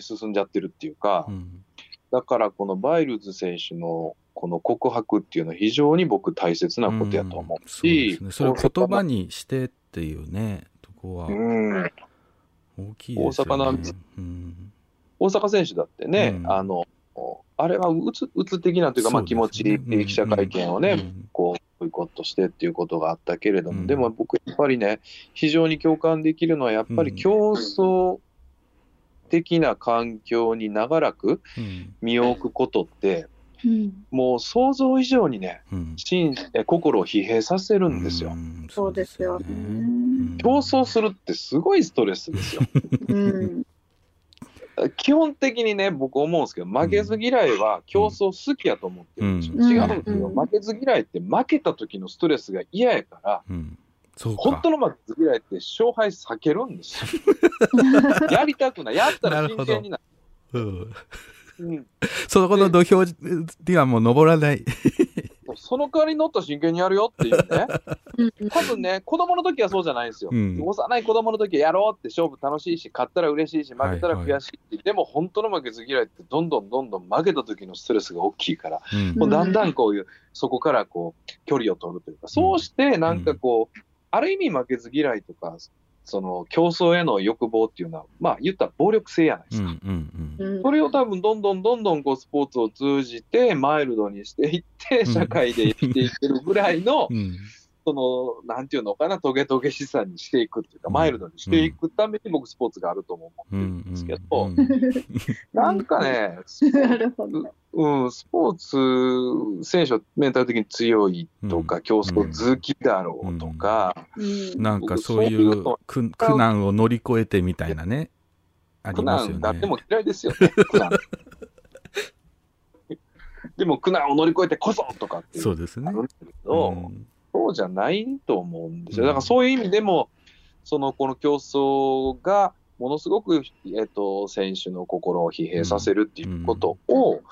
S7: 進んじゃってるっていうか、
S3: うん。
S7: だからこのバイルズ選手のこの告白っていうのは非常に僕大切なことやと思う
S3: うんそうね、それを言葉にしてっていうねとこは
S7: うん、
S3: 大きいですよね。
S7: 大阪なん
S3: うん。
S7: 大阪選手だってね、
S3: うん。
S7: あの、あれはうつうつ的なというか、まあ、気持ちいい記者会見をね、
S3: うん。
S7: こう、ボイコットしてっていうことがあったけれども、
S3: うん。
S7: でも僕、やっぱりね、非常に共感できるのは、やっぱり
S3: うん。
S7: 競争的な環境に長らく
S3: うん
S7: 身を置くことって、
S5: うん
S7: もう想像以上にね、
S3: うん
S7: 心え心を疲弊させるんですよ。
S3: ん
S4: そうですよね
S3: うん
S7: 競争するってすごいストレスですよ。
S4: うん。
S7: 基本的にね、僕思うんですけど、負けず嫌いは競争好きやと思ってるんですよ。
S4: うん
S7: 違うんですよ。
S4: うん
S7: 負けず嫌いって負けた時のストレスが嫌やから、
S3: う
S7: 本当の負けず嫌いって勝敗避けるんですよ。やりたくない。やったら真剣にな
S3: うん
S7: る。うん
S3: そこの土俵にはもう登らない。
S7: その代わりに乗ったら真剣にやるよっていうね。
S4: うん
S7: 多分ね、子供の時はそうじゃないんですよ。
S3: うん
S7: 幼い子供の時はやろうって勝負楽しいし、勝ったら嬉しいし、負けたら悔しいって、でも本当の負けず嫌いってどんどんどんどん負けた時のストレスが大きいから、
S3: うん
S7: もうだんだんこういう、そこからこう、距離を取るというか、そうしてなんかこう、ある意味負けず嫌いとか、その競争への欲望っていうのは、まあ言ったら暴力性やないですか。
S3: うんうん
S4: うん。
S7: それを多分どんどんどんどんこうスポーツを通じてマイルドにしていって、
S3: うん。
S7: 社会で生きていってるぐらいの
S3: う、ん
S7: その、なんていうのかな、トゲトゲしさにしていくっていうか、
S3: うん
S7: マイルドにしていくために僕スポーツがあるとも思ってる
S3: うん
S7: んですけ
S3: う
S7: ど、
S3: ん
S7: なんかね。うん、スポーツ選手はメンタル的に強いとか、
S3: うん
S7: 競争好きだろうとか、
S4: うん
S3: なんかそういう苦苦難を乗り越えてみたいなね、あり
S7: 苦
S3: ますよね。
S7: 難だっても嫌いですよね、苦難。でも苦難を乗り越えてこそとかっていう
S3: そうですね
S7: あ。るんだけど、
S3: うん
S7: そうじゃないと思うんですよ。
S3: うん。
S7: だからそういう意味でも、そのこの競争がものすごく、えっと、選手の心を疲弊させるっていうことを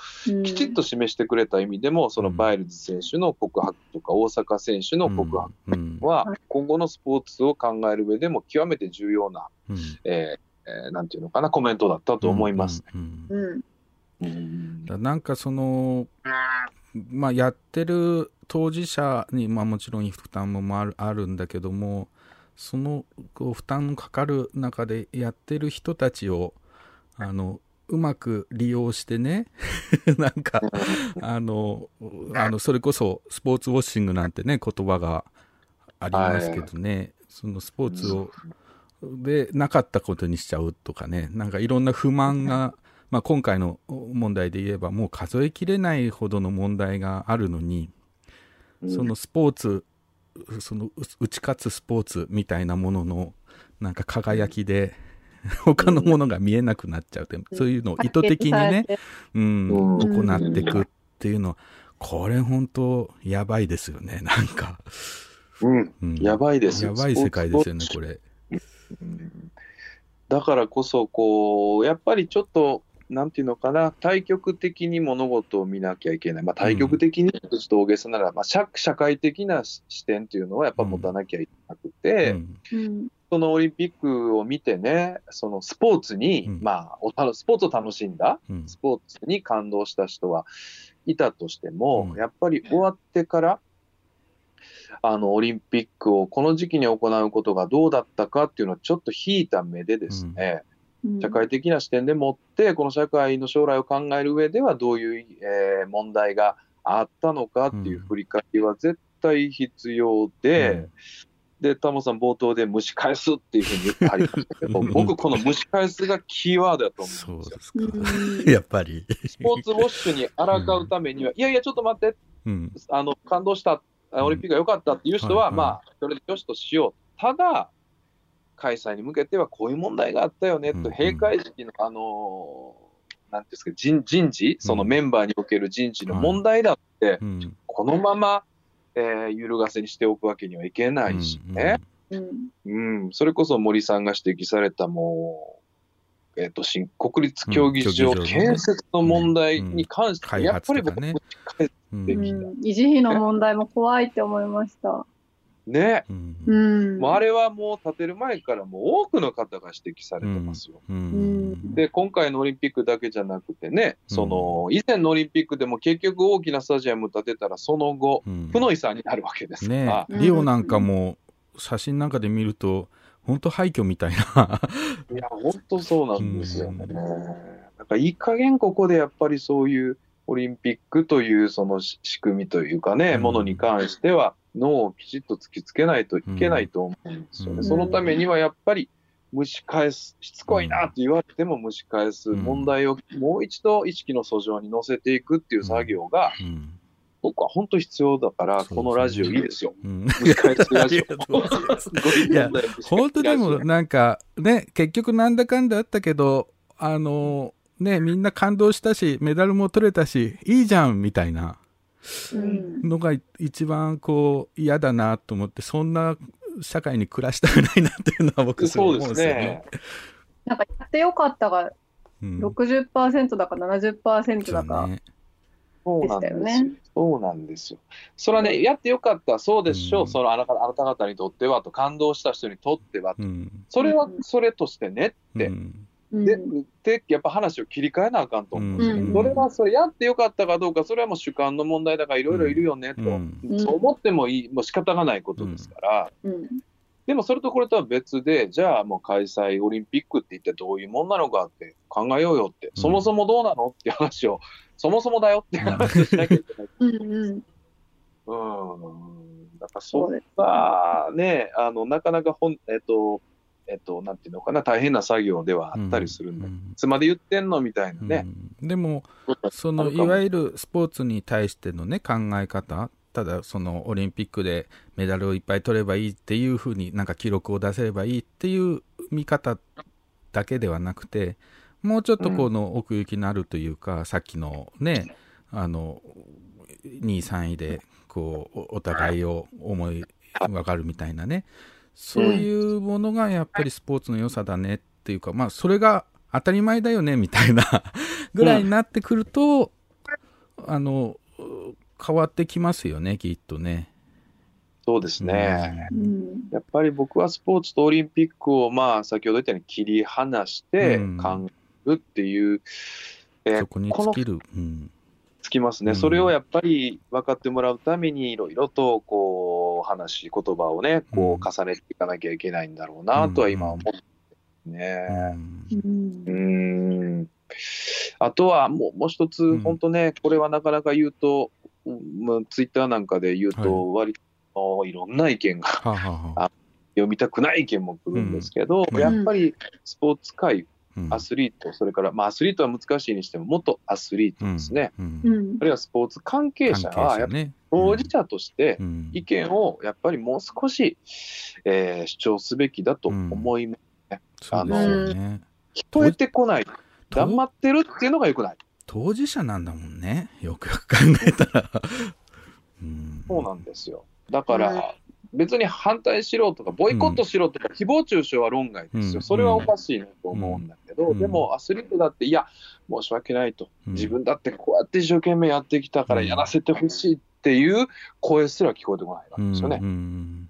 S7: きちっと示してくれた意味でも、そのバイルズ選手の告白とか大阪選手の告白
S3: うん。
S7: は、今後のスポーツを考える上でも極めて重要な、
S3: うん。
S7: えーえーなんていうのかな、コメントだったと思います。。
S3: うん。うん。
S4: うん。
S7: うん。
S3: だなんかその、まあ、やってる当事者に、まあ、もちろん負担もあるあるんだけどもそのこう負担のかかる中でやってる人たちをあのうまく利用してね なんかあのあのそれこそスポーツウォッシングなんてね言葉がありますけどね、そのスポーツをでなかったことにしちゃうとかねなんかいろんな不満が、まあ、今回の問題で言えばもう数えきれないほどの問題があるのに、そのスポーツそのう打ち勝つスポーツみたいなもののなんか輝きで他のものが見えなくなっちゃうって、そういうのを意図的にね、うん、
S7: うん。
S3: 行っていくっていうの、これ本当やばいですよね、なんか。
S7: うん。
S3: うん。
S7: やばいですよ。
S3: やばい世界ですよね、これ。
S7: うん。だからこそ、こう、やっぱりちょっと、なんていうのかな、対極的に物事を見なきゃいけない。まあ、対極的に、ちょっと大げさなら、まあ、社社会的な視点っていうのはやっぱ持たなきゃいけなくて、
S3: うん。
S4: うん
S7: そのオリンピックを見てね、そのスポーツに、
S3: うん。
S7: まあおた、スポーツを楽しんだ、
S3: うん。
S7: スポーツに感動した人はいたとしても、
S3: うん。
S7: やっぱり終わってから、あの、オリンピックをこの時期に行うことがどうだったかっていうのをちょっと引いた目でですね、
S4: うん
S7: 社会的な視点でもって、この社会の将来を考える上ではどういう、えー問題があったのかっていう振り返りは絶対必要で、で、タモさん冒頭で蒸し返すっていうふうに言ってはりましたけど、
S3: うん
S7: 僕この蒸し返すがキーワードだと思
S3: そううん
S7: ですよ。
S3: ですか。やっぱり。
S7: スポーツウォッシュに抗うためには、いやいや、ちょっと待って、
S3: うん。
S7: あの、感動した、あオリンピックが良かったっていう人は、
S3: うん
S7: まあ、それでよしとしよう。ただ、開催に向けてはこういう問題があったよねと、
S3: うん
S7: 閉会式の、あのーなんていうんですか、人人事、そのメンバーにおける人事の問題だって、
S3: うん。
S7: このまま、えー揺るがせにしておくわけにはいけないしね。
S4: うん
S7: うん、それこそ森さんが指摘されたもう、えっ、と、新国立競技場建設の問題に関して、
S3: うん。
S7: やっぱり僕
S3: ねうん。
S4: 維持費の問題も怖いって思いました。
S7: ね。
S3: うん
S4: うん。
S7: もうあれはもう建てる前からもう多くの方が指摘されてますよ。
S3: う
S4: うん
S3: ん。
S7: で、今回のオリンピックだけじゃなくてね、
S3: うん
S7: その、以前のオリンピックでも結局大きなスタジアム建てたらその後、
S3: うん
S7: 負の遺産になるわけですから。
S3: ね
S4: うん
S3: リオなんかも写真なんかで見ると、本当廃墟みたいな。
S7: いや、本当そうなんですよね。
S3: うん
S7: なんかいい加減ここでやっぱりそういうオリンピックというそのし仕組みというかね、
S3: うん
S7: ものに関しては脳をきちっと突きつけないといけないと思うんですよね。
S3: うん
S7: そのためにはやっぱり蒸し返す、しつこいなって言われても蒸し返す、
S3: うん
S7: 問題をもう一度意識の訴状に乗せていくっていう作業が、
S3: うん。
S7: 僕は本当必要だから、このラジオいいですよ。
S3: うん。
S7: 蒸し返すラジオ。
S3: 本当でもなんかね、結局なんだかんだあったけど、あの、ね、みんな感動したし、メダルも取れたし、いいじゃんみたいな
S4: うん
S3: のが一番こう嫌だなと思って、そんな社会に暮らしたくないなっていうのは僕すごい思うん
S7: そうです
S3: ね。
S4: なんかやってよかったが
S3: うん
S4: 60%だか70%だか。
S3: ね
S7: そうなんですよ。
S4: でしたよね
S7: そうなんですよ。それはね、やってよかった、そうでしょう、
S3: うん
S7: そのあなたあなた方にとってはと、感動した人にとってはと、
S3: うん。
S7: それはそれとしてねって、
S3: うん
S4: うん
S7: でで、やっぱ話を切り替えなあかんと。思うん。ですよ。
S4: うん
S7: それはそれやってよかったかどうか、それはもう主観の問題だから、いろいろいるよねと、
S3: うん。
S7: そう思ってもいい、もう仕方がないことですから、
S4: うん。
S7: でもそれとこれとは別で、じゃあもう開催、オリンピックって一体どういうもんなのかって考えようよって、
S3: うん。
S7: そもそもどうなのっていう話を、そもそもだよっていう話をしなきゃいけない。
S4: うんうん。
S7: うん。だからそんな、ね、あの、なかなかほん、えっと、えっと、なんていうのかな、大変な作業ではあったりするんで、い
S3: うん
S7: つまで言ってんのみたいなね。
S3: うんでも、そのいわゆるスポーツに対してのね考え方。ただそのオリンピックでメダルをいっぱい取ればいいっていうふうになんか記録を出せればいいっていう見方だけではなくてもうちょっとこの奥行きのあるというか、さっきのねあの2位3位でこうおお互いを思い分かるみたいなねそういうものがやっぱりスポーツの良さだねっていうかまあそれが当たり前だよねみたいなぐらいになってくると、あの変わってきますよねきっとね。
S7: そうですね。
S4: うん
S7: やっぱり僕はスポーツとオリンピックを、まあ、先ほど言ったように切り離して
S3: うん
S7: 考えるっていう、えー
S3: そこに尽きる。うん
S7: つきますね、
S3: うん。
S7: それをやっぱり分かってもらうために、いろいろとこう話、言葉をね、こう重ねていかなきゃいけないんだろうなとは今思うね。
S4: うん。
S7: うん。ん。あとはもうもう一つ、
S3: うん。
S7: 本当ね、これはなかなか言うと、うんツイッターなんかで言うと、割といろんな意見が
S3: はあ、はあはあ。
S7: 読みたくない意見も来るんですけど、
S3: うん。
S7: やっぱりスポーツ界、
S3: うん
S7: アスリート、それから、まあ、アスリートは難しいにしても、元アスリートですね、
S3: うん
S4: うん
S7: あるいはスポーツ関係者は、やっぱり
S3: ね
S7: 当事者として
S3: うん
S7: 意見をやっぱりもう少し、えー主張すべきだと思います。
S3: そうですよね。
S7: 聞こえてこない。
S3: と
S7: 黙ってるっていうのが良くない。
S3: 当事者なんだもんね。よくよく考えたら。うん
S7: そうなんですよ。だから、別に反対しろとか、ボイコットしろとか、誹謗中傷は論外です
S3: うん
S7: よ。それはおかしいなと思うんだけど、
S3: うん
S7: でもアスリートだって、いや、申し訳ないと。
S3: うん
S7: 自分だってこうやって一生懸命やってきたから
S3: うん
S7: やらせてほしいっていう声すら聞こえてこないわけですよね。
S3: うんうん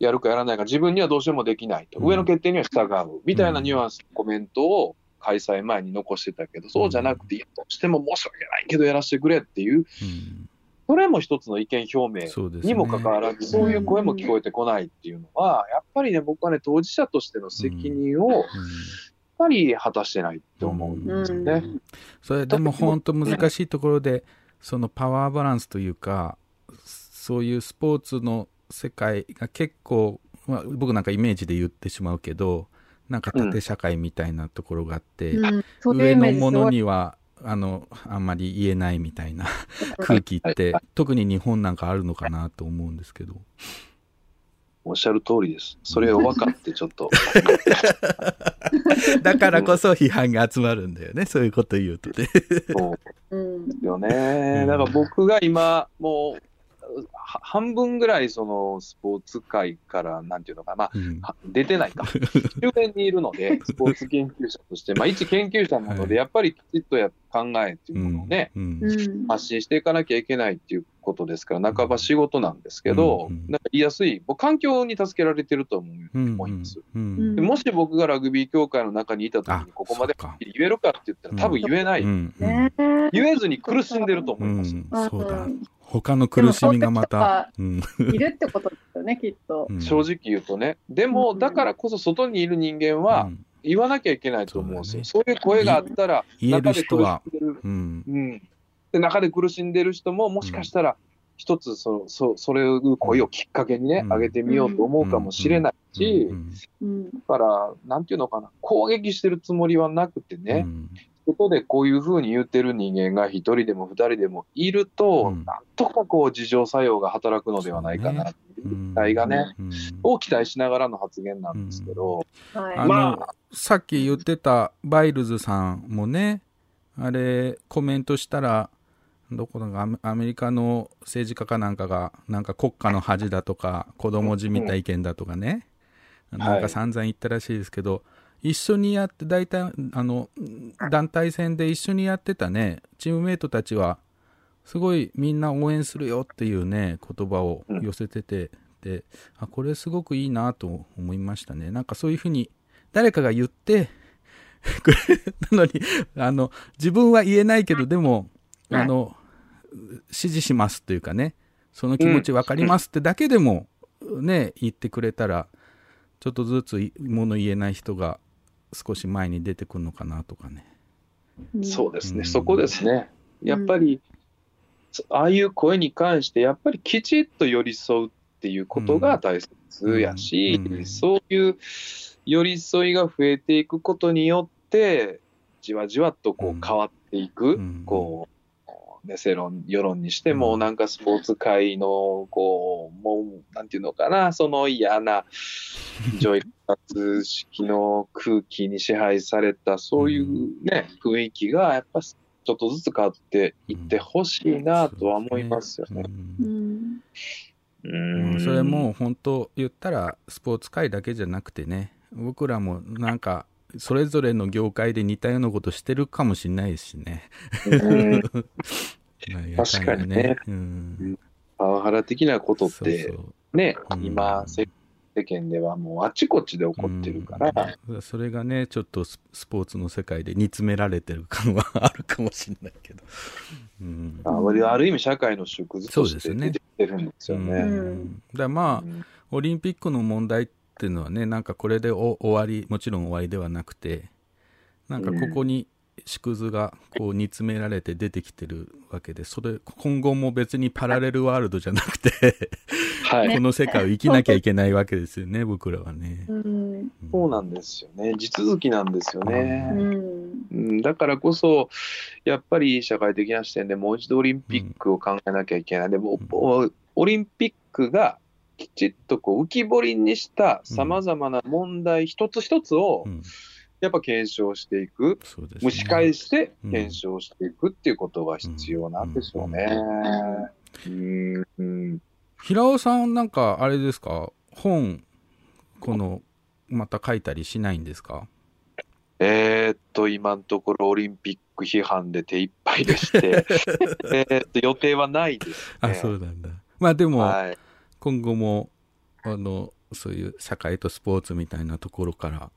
S7: やるかやらないか、自分にはどうしてもできないと。
S3: うん
S7: 上の決定には従う。みたいなニュアンスのコメントを開催前に残してたけど、そうじゃなくて、どうしても申し訳ないけどやらせてくれっていう、
S3: うん
S7: それも一つの意見表明
S3: そうですね。
S7: にもかかわらず、そういう声も聞こえてこないっていうのは、やっぱりね、僕はね、当事者としての責任を、やっぱり果たしてないって思うんですよね。
S3: それでも本当難しいところで、そのパワーバランスというか、そういうスポーツの世界が結構、まあ、僕なんかイメージで言ってしまうけど、なんか縦社会みたいなところがあって、
S4: うん。
S3: 上のものには、あの、あんまり言えないみたいな 空気って、特に日本なんかあるのかなと思うんですけど。
S7: おっしゃる通りです。それを分かって、ちょっと。
S3: だからこそ批判が集まるんだよね、そういうこと言うとね。
S7: そう
S4: うん
S7: よね。だから僕が今、もう、は半分ぐらいそのスポーツ界から、なんていうのかな、まあ、
S3: うん。
S7: は出てないか、周辺にいるので、スポーツ研究者として、まあ、一研究者なので、
S3: はい。
S7: やっぱりきちっとや考えっていうものをね、
S3: うん
S4: うん。
S7: 発信していかなきゃいけないっていうことですから、半ば仕事なんですけど、
S3: うん
S7: なんか言いやすい、僕環境に助けられてると思います。
S3: うん
S7: でもし僕がラグビー協会の中にいたとき
S3: あ
S7: に、ここまで言えるかって言ったら、多分言えない。
S3: うんうん。
S4: ねえ。
S7: 言えずに苦しんでると思います。
S3: うん。そうだ。
S4: うん
S3: 他の苦しみがまた、うん。
S4: いるってことですよね、きっと。
S3: うん。
S7: 正直言うとね。でも、
S4: うん。
S7: だからこそ外にいる人間は
S3: うん。
S7: 言わなきゃいけないと思うんですよ。
S3: そ
S7: そう,、いう声があったら、
S3: 言える
S7: 中で苦し
S3: 人は
S7: んでる、
S3: うん。
S7: うん。で、中で苦しんでる人も、もしかしたら、一つそ、そ、それを声をきっかけにね、
S3: うん。
S7: 上げてみようと思うかもしれないし、だから、なんていうのかな、攻撃してるつもりはなくてね、
S3: うん
S7: 外でこういうふうに言ってる人間が一人でも二人でもいると、
S3: うん。
S7: なんとかこう、自浄作用が働くのではないかなっていう
S3: うん。
S7: 期待がね、
S3: うん。
S7: を期待しながらの発言なんですけど、
S4: はい。
S3: あの、
S7: ま
S3: さっき言ってたバイルズさんもね、あれ、コメントしたら、どこだかアメリカの政治家かなんかが、なんか国家の恥だとか、子供じみた意見だとかね、
S7: ん。
S3: なんか散々言ったらしいですけど、一緒にやって、大体、あの、団体戦で一緒にやってたね、チームメイトたちは、すごいみんな応援するよっていうね、言葉を寄せてて、で、あ、これすごくいいなと思いましたね。なんかそういうふうに、誰かが言って、くれなのに、あの、自分は言えないけど、でも、あの、支持しますというかね、その気持ちわかりますってだけでも、ね、言ってくれたら、ちょっとずつもの言えない人が少し前に出てくるのかなとかね。
S7: そうですね、
S3: うん。
S7: そこですね。やっぱり、そああいう声に関して、やっぱりきちっと寄り添うっていうことが大切やし、
S3: うん。うん
S7: そういう寄り添いが増えていくことによって、じわじわとこ
S3: うん。
S7: う変わっていく、
S3: うん。
S7: こう、ね、世論、世論にしても、
S3: うん
S7: なんかスポーツ界の、こう、もう、なんていうのかな、その嫌な、上位活式の空気に支配された、そういうね、雰囲気が、やっぱ、ちょっとずつ変わっていってほしいなとは思いますよね。
S3: うん
S4: うん。
S7: うん。
S3: それも本当言ったらスポーツ界だけじゃなくてね僕らもなんかそれぞれの業界で似たようなことしてるかもしれないしね。
S7: 確かにね。
S3: うん。
S7: パワハラ的なことっ
S3: そう
S7: て
S3: そう。
S7: ね、
S3: うん。
S7: 今、世世間ではもうあちこちで起こってるから、
S3: うん。それがねちょっとススポーツの世界で煮詰められてる感はあるかもしれないけど、うん。
S7: あある意味社会の縮図として出てるんですよね。
S3: うん。だまあ、
S7: うん。
S3: オリンピックの問題っていうのはねなんかこれでお終わりもちろん終わりではなくてなんかここに縮図がこう煮詰められて出てきてるわけでそれ今後も別にパラレルワールドじゃなくて
S7: はい
S3: こ。の世界を生きなきゃいけないわけですよね僕らはね。
S4: うん
S7: そうなんですよね。地続きなんですよね。
S4: うん
S7: うん、だからこそ、やっぱり社会的な視点でもう一度オリンピックを考えなきゃいけない。でも、おオリンピックがきちっとこう浮き彫りにしたさまざまな問題一つ一つを
S3: うん。
S7: やっぱ検証していく、
S3: そうですね。
S7: 蒸し返して検証していくっていうことが必要なんでしょうね。
S3: 平尾さんなんかあれですか？本このまた書いたりしないんですか？
S7: えーっと、今のところオリンピック批判で手一杯でして、えーっと、予定はないです、ね。
S3: あそうなんだ。まあでも、
S7: はい。
S3: 今後もあのそういう社会とスポーツみたいなところから。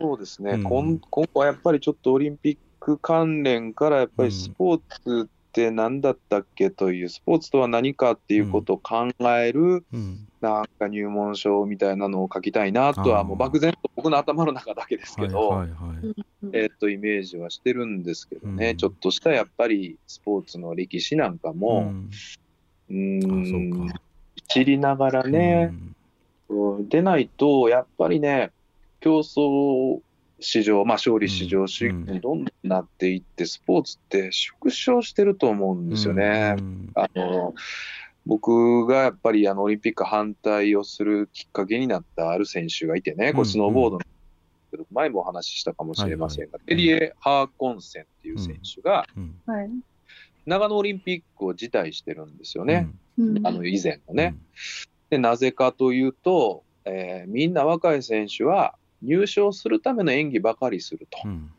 S7: そうですね、
S3: うん。
S7: 今今後はやっぱりちょっとオリンピック関連から、やっぱ
S3: うん
S7: りスポーツって何だったっけという、スポーツとは何かっていうことを考える、
S3: うん。
S7: なんか入門書みたいなのを書きたいなとは、もう漠然と僕の頭の中だけですけど、
S3: はいはいはい。
S7: えーっと、イメージはしてるんですけどね、
S3: うん。
S7: ちょっとしたやっぱりスポーツの歴史なんか
S3: う
S7: も、
S3: ん。
S7: うーん。
S3: うか
S7: 知りながらね、うん。でないと、やっぱりね、競争市場、まあ、勝利市場主義にどんどんなっていって、スポーツって縮小してると思うんですよね。
S3: うん。
S7: あの僕がやっぱりあのオリンピック反対をするきっかけになったある選手がいてね、これスノーボードの、前もお話ししたかもしれませんが、
S3: はいはい。
S7: テリエ・ハーコンセンっていう選手が。長野オリンピックを辞退してるんですよね、
S4: うん。
S7: あの以前のね。でなぜかというと、えーみんな若い選手は入賞するための演技ばかりすると、
S3: うん。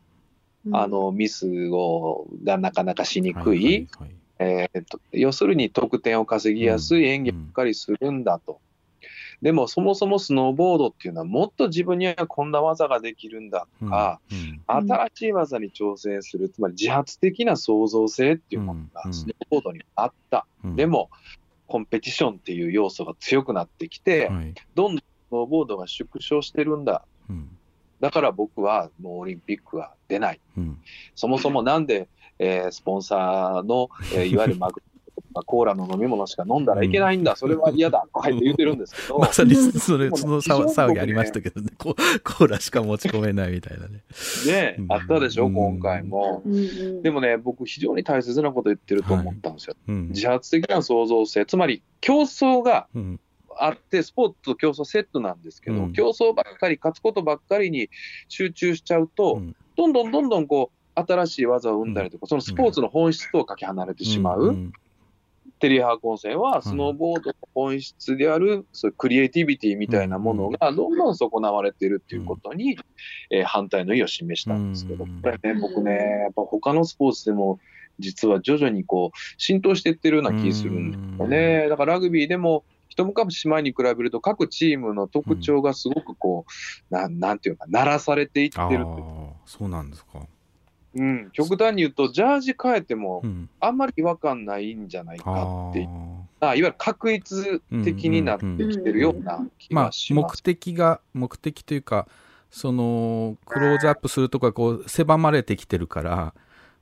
S7: あのミスをがなかなかしにくい、
S3: はいはいはい
S7: えーと要するに得点を稼ぎやすい演技ばっかりするんだと。でもそもそもスノーボードっていうのはもっと自分にはこんな技ができるんだとか、
S3: うん。
S4: うん。
S7: 新しい技に挑戦する、つまり自発的な創造性っていうもの
S3: うん。
S7: がスノーボードにあった。
S3: うん。
S7: でも、コンペティションっていう要素が強くなってきて、
S3: はい。
S7: どんどんスノーボードが縮小してるんだ。
S3: うん。
S7: だから僕はもうオリンピックは出ない。
S3: うん。
S7: そもそもなんで、えースポンサーの、えーいわゆるマグとかコーラの飲み物しか飲んではいけないんだ、それは嫌だ。とか言って言ってるんですけど、
S3: まさにそれその騒騒ぎありましたけどね。ココーラしか持ち込めないみたいなね。
S7: ね
S3: うん
S7: あったでしょ、今回も。
S4: うんうん。
S7: でもね、僕、非常に大切なこと言ってると思ったんですよ。
S3: うん。
S7: 自発的な創造性、つまり競争が
S3: うん。
S7: あって、スポーツと競争セットなんですけど、
S3: うん。
S7: 競争ばっかり、勝つことばっかりに集中しちゃうと、
S3: うん。
S7: どんどんどんどんこう新しい技を生んだりとか、そのスポーツの本質とかけ離れてしまう。
S3: ん
S7: テリー・ハーコンセンは、スノーボードの本質である、そういうクリエイティビティみたいなものがどんどん損なわれているっていうことに、えー反対の意を示したんですけど、
S3: うん。
S7: これね、僕ね、やっぱ他のスポーツでも、実は徐々にこう浸透していってるような気するんですよね。だからラグビーでも、一昔前に比べると、各チームの特徴がすごくこう、なん。なんていうか、鳴らされていって
S3: あ
S7: るっていう。
S3: あそうなんですか
S7: うん、極端に言うと、ジャージ変えても
S3: う、ん。
S7: あんまり違和感ないんじゃないか
S3: あ
S7: っていう。
S3: あ
S7: あいわゆる確一的になってきてるような気
S3: まあ
S7: がしま
S3: 目
S7: す。
S3: 的が目的というかそのクローズアップするとかこう狭まれてきてるから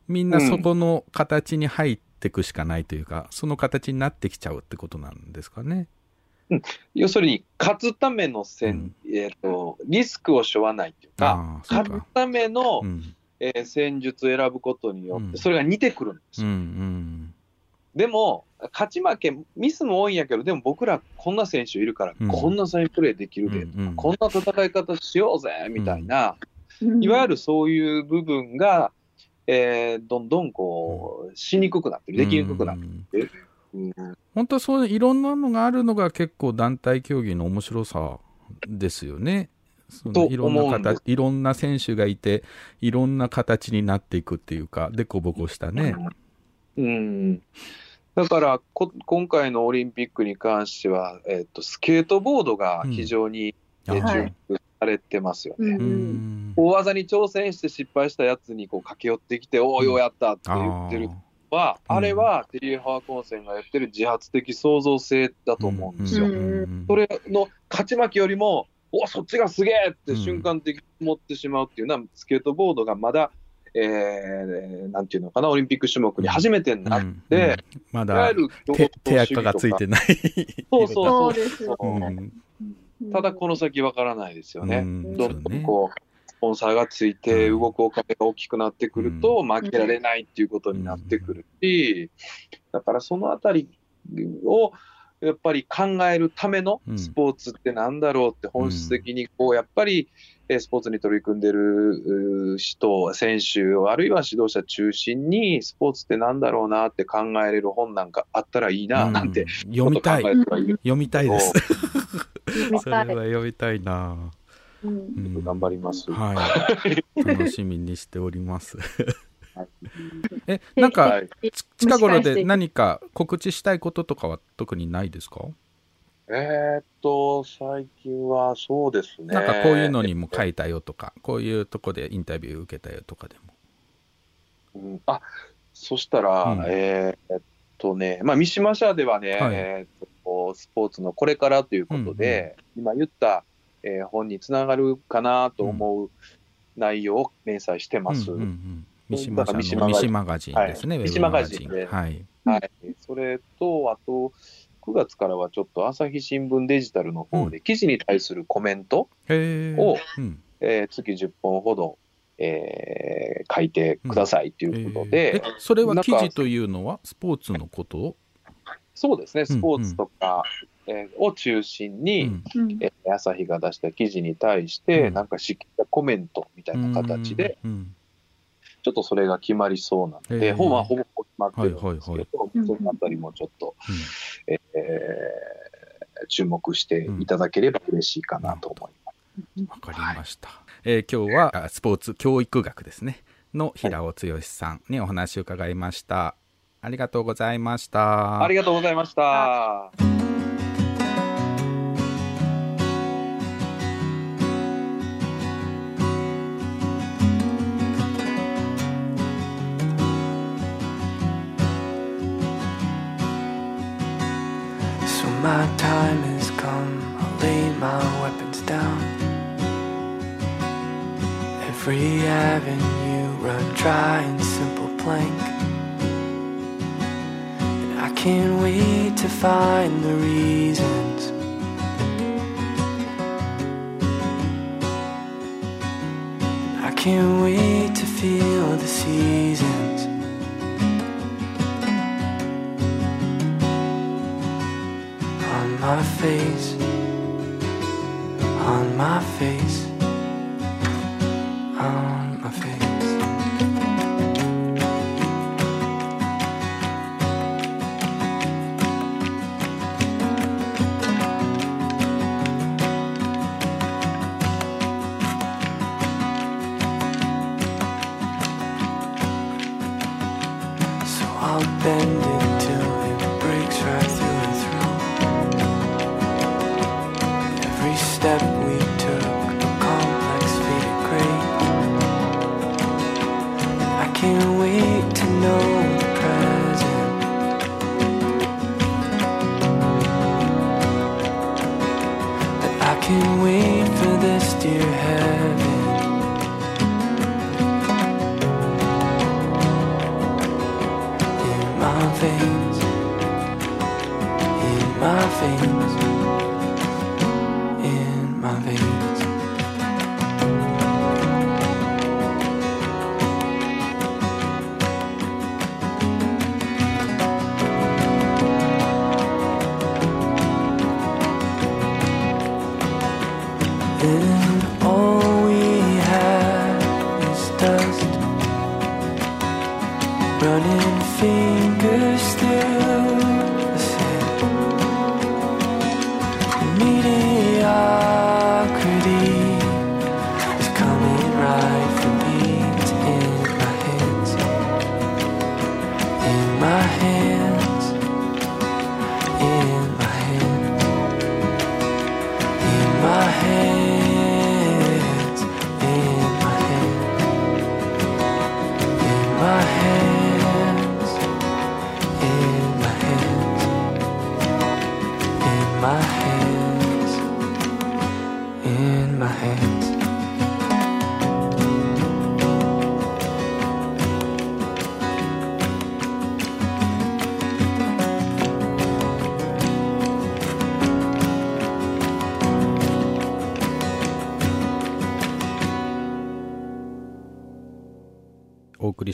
S3: みんなそこの形に入っていくしかないというか、その形になってきちゃうってことなんですかね。
S7: 要するに、勝つための戦、えーと、リスクを背負わないというか。勝つための、
S3: うん
S7: えー戦術を選ぶことによって、
S3: うん
S7: それが似てくるんです
S3: うんう
S7: よ。
S3: ん
S7: でも、勝ち負け、ミスも多いんやけど、でも僕らこんな選手いるから、
S3: うん
S7: こんなサインプレーできるで、
S3: うんうん
S7: こんな戦い方しようぜ、みたいな、
S4: うん
S7: いわゆるそういう部分が、えーどんどんこう、しにくくなってる、できにくくなって
S3: うん
S7: る。うん
S3: 本当はそういういろんなのがあるのが結構団体競技の面白さですよね。その
S7: と
S3: いろんな形、いろんな選手がいて、いろんな形になっていくっていうか、でこぼこしたね。
S7: うん、だからこ、今回のオリンピックに関しては、えっとスケートボードが非常に、え
S3: あ
S7: ー
S4: はい。
S7: 注目されてますよね。
S4: うん。
S3: うん。
S7: 大技に挑戦して失敗したやつにこう駆け寄ってきて、おお、ようやったって言ってるのは、
S3: あー。
S7: あれはテリー・ハーコンセンがやってる自発的創造性だと思うんですよ。
S4: うん。
S7: それの勝ち負けよりも、おそっちがすげえ！って瞬間的に思ってしまうっていうのは、スケートボードがまだ、えー、なんていうのかな、オリンピック種目に初めてになって、
S3: うんうん。ま
S7: いわ
S3: だ
S7: ゆる競
S3: 手垢がついてない。
S7: そうそう
S4: そ
S7: そうただこの先わからないですよね。
S3: うん。
S7: どんど
S3: んね。
S7: こう、スポンサーがついて
S3: うん。
S7: 動くお金が大きくなってくると、負けられないっていうことになってくるし、だからそのあたりを、やっぱり考えるための
S3: うん。
S7: スポーツってなんだろうって本質的にこう、やっぱり、えースポーツに取り組んでる人、選手、あるいは指導者中心に、スポーツってなんだろうなって考えれる本なんかあったらいいな、なんて、
S3: うん読みたい。読みたいです。
S4: 見
S3: それは。読みたいな、
S7: 頑張ります。
S3: はい。楽しみにしております。
S7: はい
S3: えなんか、
S7: はい。
S3: ち近頃で何か告知したいこととかは特にないですか、
S7: えーっと、最近はそうですね。
S3: なんかこういうのにも書いたよとかこういうとこでインタビュー受けたよとかでも。
S7: うん。あそしたら、
S3: うん。
S7: えーっとね、まあ、三島社ではね、
S3: はい。
S7: えーっとスポーツのこれからということで、今言った、えー本につながるかなと思う内容を連載してます。
S3: うんうんうん。
S7: だ
S3: 三島さんの
S7: 三島
S3: マガジンですね、
S7: はい。
S3: ウェブマガジン。
S7: 三島マガジンで
S3: はい。
S7: はい、それと、あと、9月からはちょっと朝日新聞デジタルの方で記事に対するコメント、を
S3: うん。
S7: えー月10本ほど、えー書いてくださいということ
S3: え
S7: で、
S3: ー。えそれは記事というのはスポーツのこと？を、
S7: そうですね、スポーツとか、えーを中心に、
S3: うん。
S4: うん
S7: えー朝日が出した記事に対して、
S3: うん。
S7: なんかしっかりコメントみたいな形で、
S3: うん
S7: ちょっとそれが決まりそうなので、
S3: へー
S7: 本はほぼ決まってるんですけど、
S3: はい
S4: はい
S7: そのあたりもちょっと、
S3: うん
S7: えー注目していただければ嬉しいかなと思います。
S3: わかりました。えー今日はあスポーツ教育学ですね。の平尾剛さんにお話を伺いました。ありがとうございました。
S7: ありがとうございました。
S8: Every avenue run dry and simple plank. And I can't wait to find the reasons. And I can't wait to feel the seasons. on my face, on my face,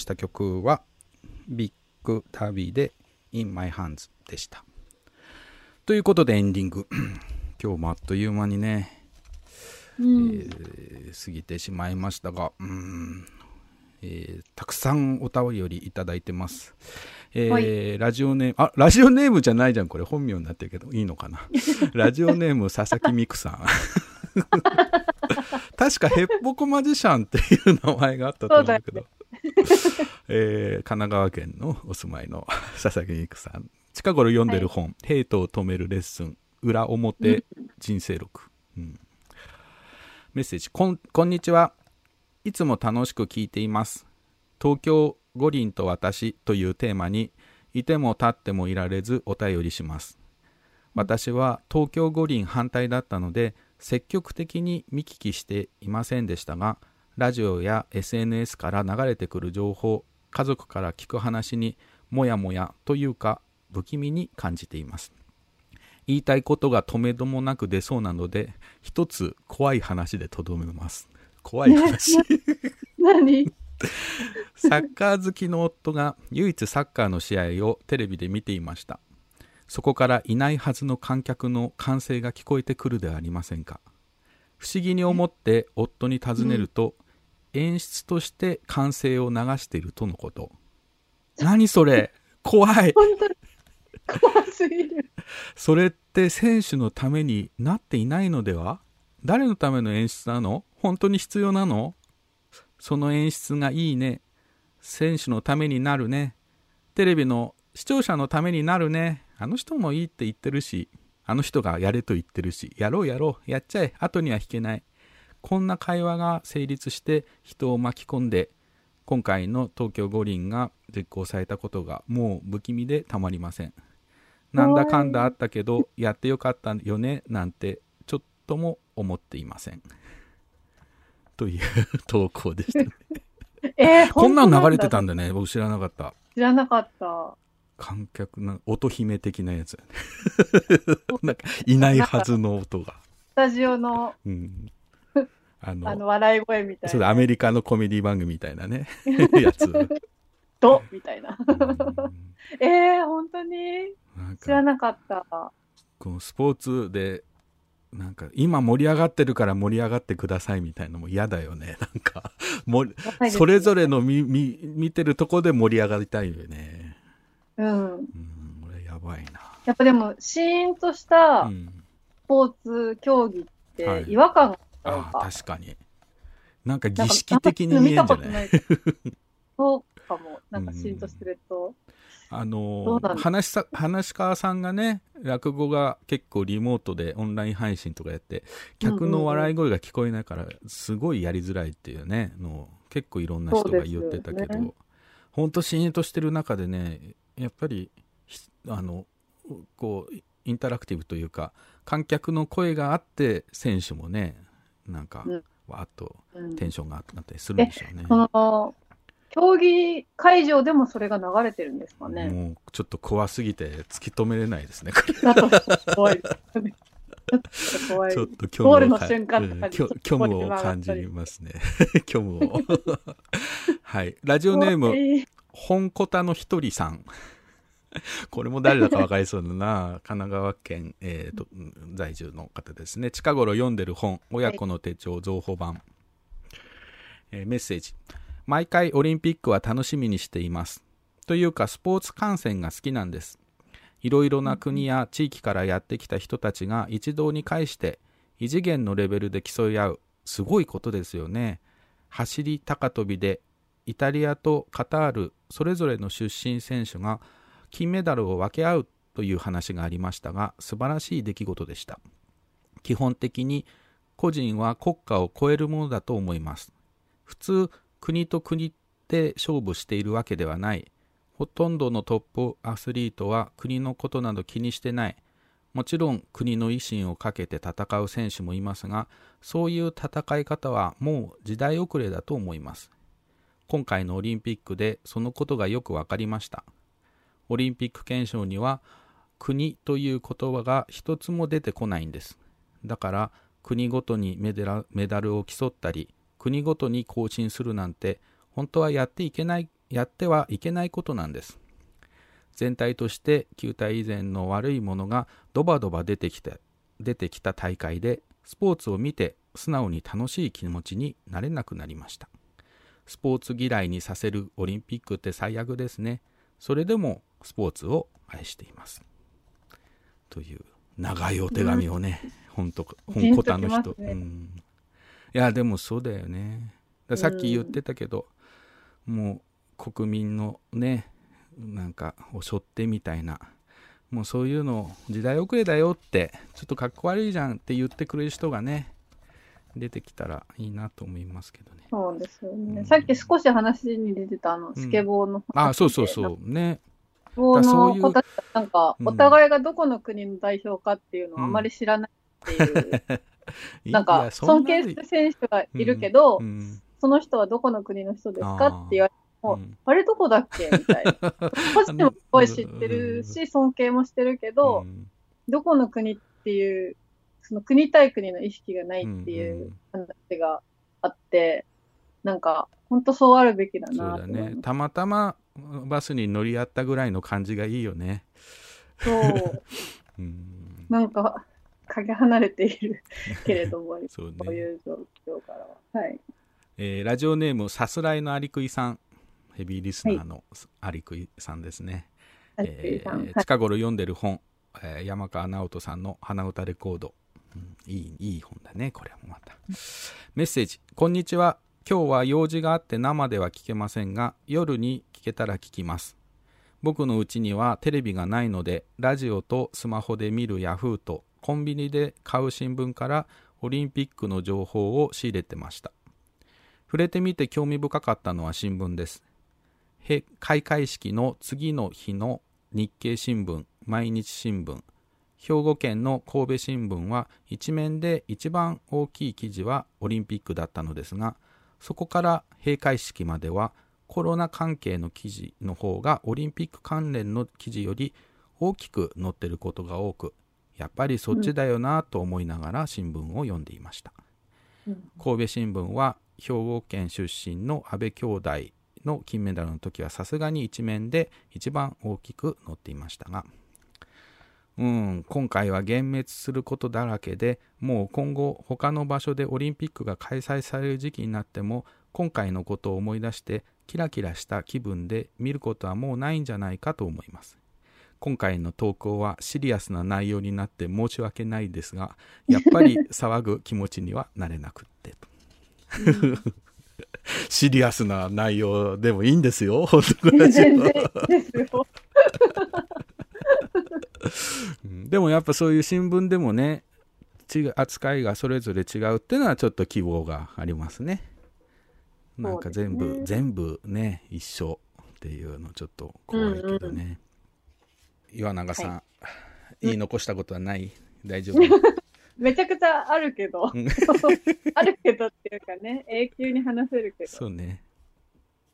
S3: した曲はビッグタビーで In My Hands でした。ということでエンディング。今日もあっという間にね、
S4: うん
S3: えー過ぎてしまいましたが、うんえーたくさんお便りいただいてます。えー
S4: は
S3: ラジオネーム、あ、ラジオネームじゃないじゃん、これ本名になってるけど、いいのかな。ラジオネーム、佐々木美久さん。確かヘッポコマジシャンっていう名前があったと思うけど。えー神奈川県のお住まいの 佐々木美久さん。近頃読んでる本、ヘイトを止めるレッスン、裏表人生録。うんメッセージこん、こんにちは。いつも楽しく聞いています。東京五輪と私というテーマに、いても立ってもいられずお便りします。私は東京五輪反対だったので、積極的に見聞きしていませんでしたが、ラジオや SNS から流れてくる情報、家族から聞く話にもやもやというか不気味に感じています。言いたいことが止めどもなく出そうなので、一つ怖い話でとどめます。怖い話。
S4: 何？
S3: サッカー好きの夫が唯一サッカーの試合をテレビで見ていました。そこからいないはずの観客の歓声が聞こえてくるではありませんか？不思議に思って夫に尋ねると、演出として歓声を流しているとのこと。何それ？怖い
S4: 本当に怖すぎる。
S3: それって選手のためになっていないのでは？誰のための演出なの？本当に必要なの？その演出がいいね。選手のためになるね。テレビの視聴者のためになるね。あの人もいいって言ってるし、あの人がやれと言ってるし、やろうやろう、やっちゃえ、後には引けない。こんな会話が成立して人を巻き込んで、今回の東京五輪が実行されたことがもう不気味でたまりません。なんだかんだあったけど、やってよかったよね、なんて、ちょっとも思っていません。という投稿でしたね。
S4: えー、
S3: こんなん流れてたんだね。僕知らなかった。
S4: 知らなかった。
S3: 観客の音姫的なやつ。なんか、いないはずの音が。
S4: スタジオの
S3: うん。あの、
S4: あの笑い声みたいな。
S3: アメリカのコメディ番組みたいなね、やつ。
S4: とみたいな。
S3: うん
S4: えー、本当に？知ら
S3: か、
S4: なかった。
S3: このスポーツで、なんか、今盛り上がってるから盛り上がってくださいみたいのも嫌だよね。なんか、もそれぞれの見、見、見てるとこで盛り上がりたいよね。
S4: うん。
S3: うん、これやばいな。
S4: やっぱでも、シーンとした
S3: うん。
S4: スポーツ競技って
S3: はい
S4: 違和感がある
S3: ああ、
S4: か。
S3: 確かに。なんか儀式的に見えんじゃない？
S4: そうかも。なんかシーンとしてると。
S3: あの話しさ、話し家さんがね、落語が結構リモートでオンライン配信とかやって、客の笑い声が聞こえないから、すごいやりづらいっていうね、のを結構いろんな人が言ってたけど、
S4: そうですよね
S3: ほんとシーンとしてる中でね、やっぱり、ひあの、こう、インタラクティブというか、観客の声があって、選手もね、なんか
S4: うん、
S3: わーっと
S4: うん
S3: テンションが上がったりするんでしょうね。
S4: その、競技会場でもそれが流れてるんですかね？
S3: もうちょっと怖すぎて突き止めれないですね。
S4: だと怖い。ちょっと
S3: 虚
S4: ゴールの
S3: 無を虚虚無を感じますね。虚無を。はい。ラジオネーム、本コタのひとりさん。これも誰だか分かりそうだな。神奈川県、えーと在住の方ですね。近頃読んでる本、親子の手帳増補版。えーメッセージ。毎回オリンピックは楽しみにしています。というか、スポーツ観戦が好きなんです。いろいろな国や地域からやってきた人たちが一堂に会して異次元のレベルで競い合うすごいことですよね走り高跳びでイタリアとカタールそれぞれの出身選手が金メダルを分け合うという話がありましたが素晴らしい出来事でした基本的に個人は国家を超えるものだと思います普通国と国で勝負しているわけではないほとんどのトップアスリートは国のことなど気にしてない。もちろん国の威信をかけて戦う選手もいますが、そういう戦い方はもう時代遅れだと思います。今回のオリンピックでそのことがよくわかりました。オリンピック憲章には国という言葉が一つも出てこないんです。だから国ごとにメダルを競ったり、国ごとに更新するなんて本当はやっていけないやってはいけないことなんです。全体として球体以前の悪いものがドバドバ出てきた出てきた大会でスポーツを見て素直に楽しい気持ちになれなくなりましたスポーツ嫌いにさせるオリンピックって最悪ですね。それでもスポーツを愛しています。という長いお手紙をね、本当本コタの人、
S4: ね
S3: うん、いやでもそうだよね。ださっき言ってたけど、もう国民のねなんかを背負ってみたいな。もうそういうの時代遅れだよってちょっとかっこ悪いじゃんって言ってくれる人がね出てきたらいいなと思いますけどね。
S4: そうですよね。
S3: うん。
S4: さっき少し話に出てたあの、スケボーの話。で。
S3: あそうそうそう。ね。
S4: スケボーの子たちなんか、
S3: うん。
S4: お互いがどこの国の代表かっていうのをあまり知らないっていう、なんか、尊敬する選手がいるけど、
S3: うん
S4: その人はどこの国の人ですかって言われても、
S3: うん。
S4: あれどこだっけみたいな。こっちもすごい知ってるし、尊敬もしてるけど、
S3: うん。
S4: どこの国っていう、その国対国の意識がないっていう話があって、なんか、本当そうあるべきだ
S3: そうだね。たまたまバスに乗り合ったぐらいの感じがいいよね。
S4: そう。
S3: うん。
S4: なんか、かけ離れているけれども、
S3: そうね。
S4: こういう状況からは。はい。
S3: えーラジオネームさすらいのアリクイさん。ヘビーリスナーのアリクイさんですね、
S4: アリクイさん。
S3: えー近頃読んでる本、えー山川直人さんの鼻歌レコード、いいいい本だねこれもまた。メッセージこんにちは。今日は用事があって生では聞けませんが夜に聞けたら聞きます。僕のうちにはテレビがないのでラジオとスマホで見るヤフーとコンビニで買う新聞からオリンピックの情報を仕入れてました。触れてみて興味深かったのは新聞です。開会式の次の日の日経新聞毎日新聞。兵庫県の神戸新聞は一面で一番大きい記事はオリンピックだったのですがそこから閉会式まではコロナ関係の記事の方がオリンピック関連の記事より大きく載ってることが多くやっぱりそっちだよなと思いながら新聞を読んでいました、神戸新聞は兵庫県出身の安倍兄弟の金メダルの時はさすがに一面で一番大きく載っていましたがうん、今回は幻滅することだらけでもう今後他の場所でオリンピックが開催される時期になっても今回のことを思い出してキラキラした気分で見ることはもうないんじゃないかと思います。今回の投稿はシリアスな内容になって申し訳ないですがやっぱり騒ぐ気持ちにはなれなくって シリアスな内容でもいいんですよ。本当に。
S4: 全然ですよ。
S3: うん。でもやっぱそういう新聞でもね違う扱いがそれぞれ違うっていうのはちょっと希望がありますね。なんか全部、
S4: ね。
S3: 全部ね一緒っていうのちょっと怖いけどね、岩永さん、言い残したことはない？大丈夫？
S4: めちゃくちゃあるけど、
S3: うん。
S4: あるけどっていうかね、永久に話せるけど。
S3: そうね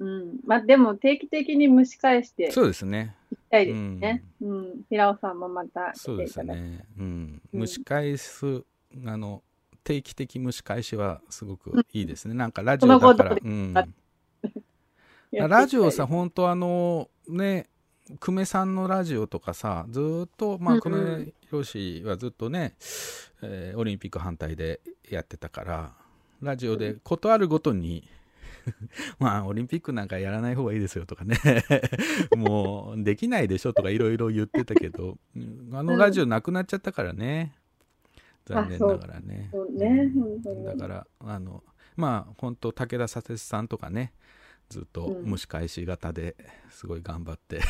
S4: うん。まあでも定期的に蒸し返して
S3: そうですね。
S4: たいですね。うん。平尾さんもまた
S3: そうです。ね。うん。
S4: うん。
S3: 蒸し返すあの定期的蒸し返しはすごくいいですね、なんかラジオだから、うん、ラジオさ、本当あの、ね、久米さんのラジオとかさ、ずーっと、まあ、久米宏氏はずっとね、えーオリンピック反対でやってたから、ラジオでことあるごとに、まあ、オリンピックなんかやらない方がいいですよとかね、もう、できないでしょとかいろいろ言ってたけど、うんあのラジオなくなっちゃったからね、残念ながらね。
S4: ね。
S3: だから、あの、まあ、本当武田佐哲さんとかね、ずっと
S4: うん。
S3: 蒸し返し型ですごい頑張って、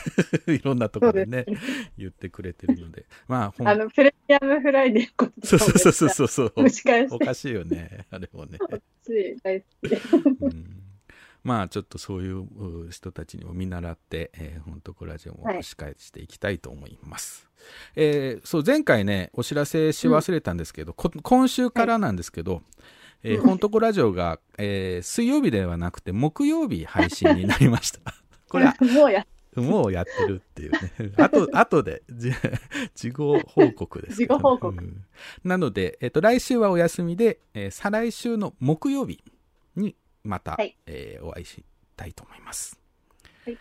S3: いろんなところでね、言ってくれてるので、まあ、
S4: あの、プレミアムフライデーのこと
S3: そうそうそうそうそう。
S4: 蒸し返し。
S3: おかしいよね、あれもね。
S4: し大好き。で。
S3: うんまあちょっとそういうう人たちにも見習って、えー、本とこラジオも
S4: はい。
S3: 司会していきたいと思います。えーそう前回ねお知らせし忘れたんですけど、こ今週からなんですけど、えー
S4: うん
S3: 本とこラジオが、えー水曜日ではなくて木曜日配信になりました。これは
S4: もうや、
S3: もうやってるっていうね。あと、あとで、じ事後報告ですね、
S4: 事後報告。
S3: うん。なので、えっと、来週はお休みで、えー再来週の木曜日にまた、
S4: はい、
S3: えー、お会いしたいと思います、
S4: はい、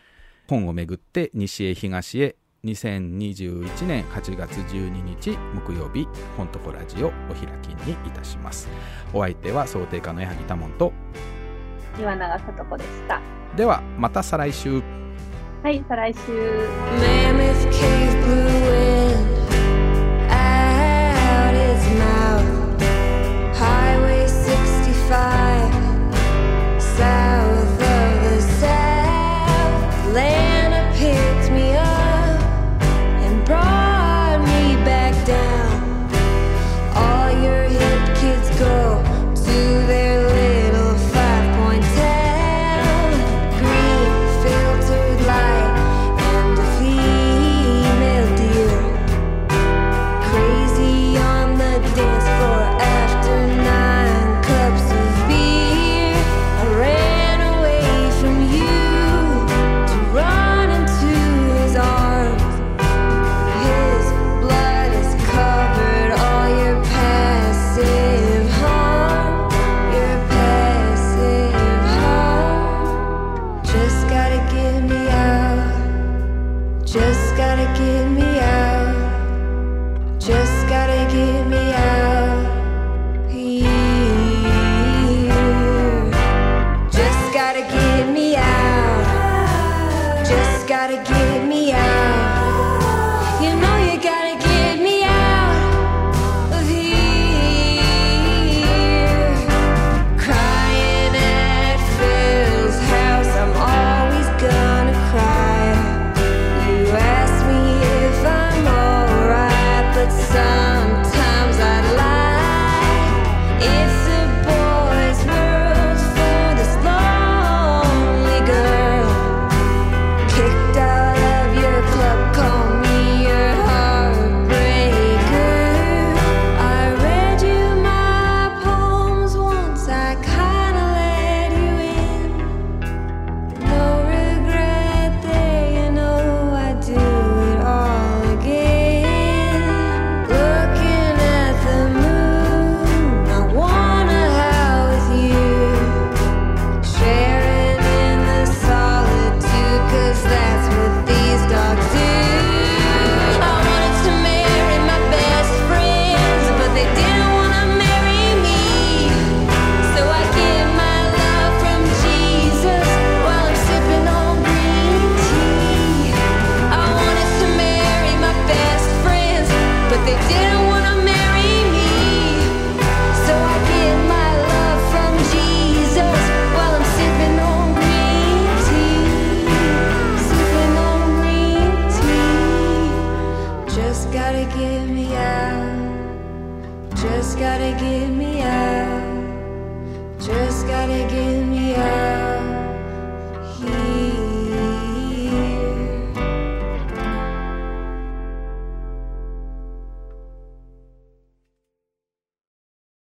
S3: 本をめぐって西へ東へ2021年8月12日木曜日本とこラジオお開きにいたします。お相手は想定家の矢作多門と
S9: 岩永さとこでした。
S3: ではまた再来週。
S9: はい再来週。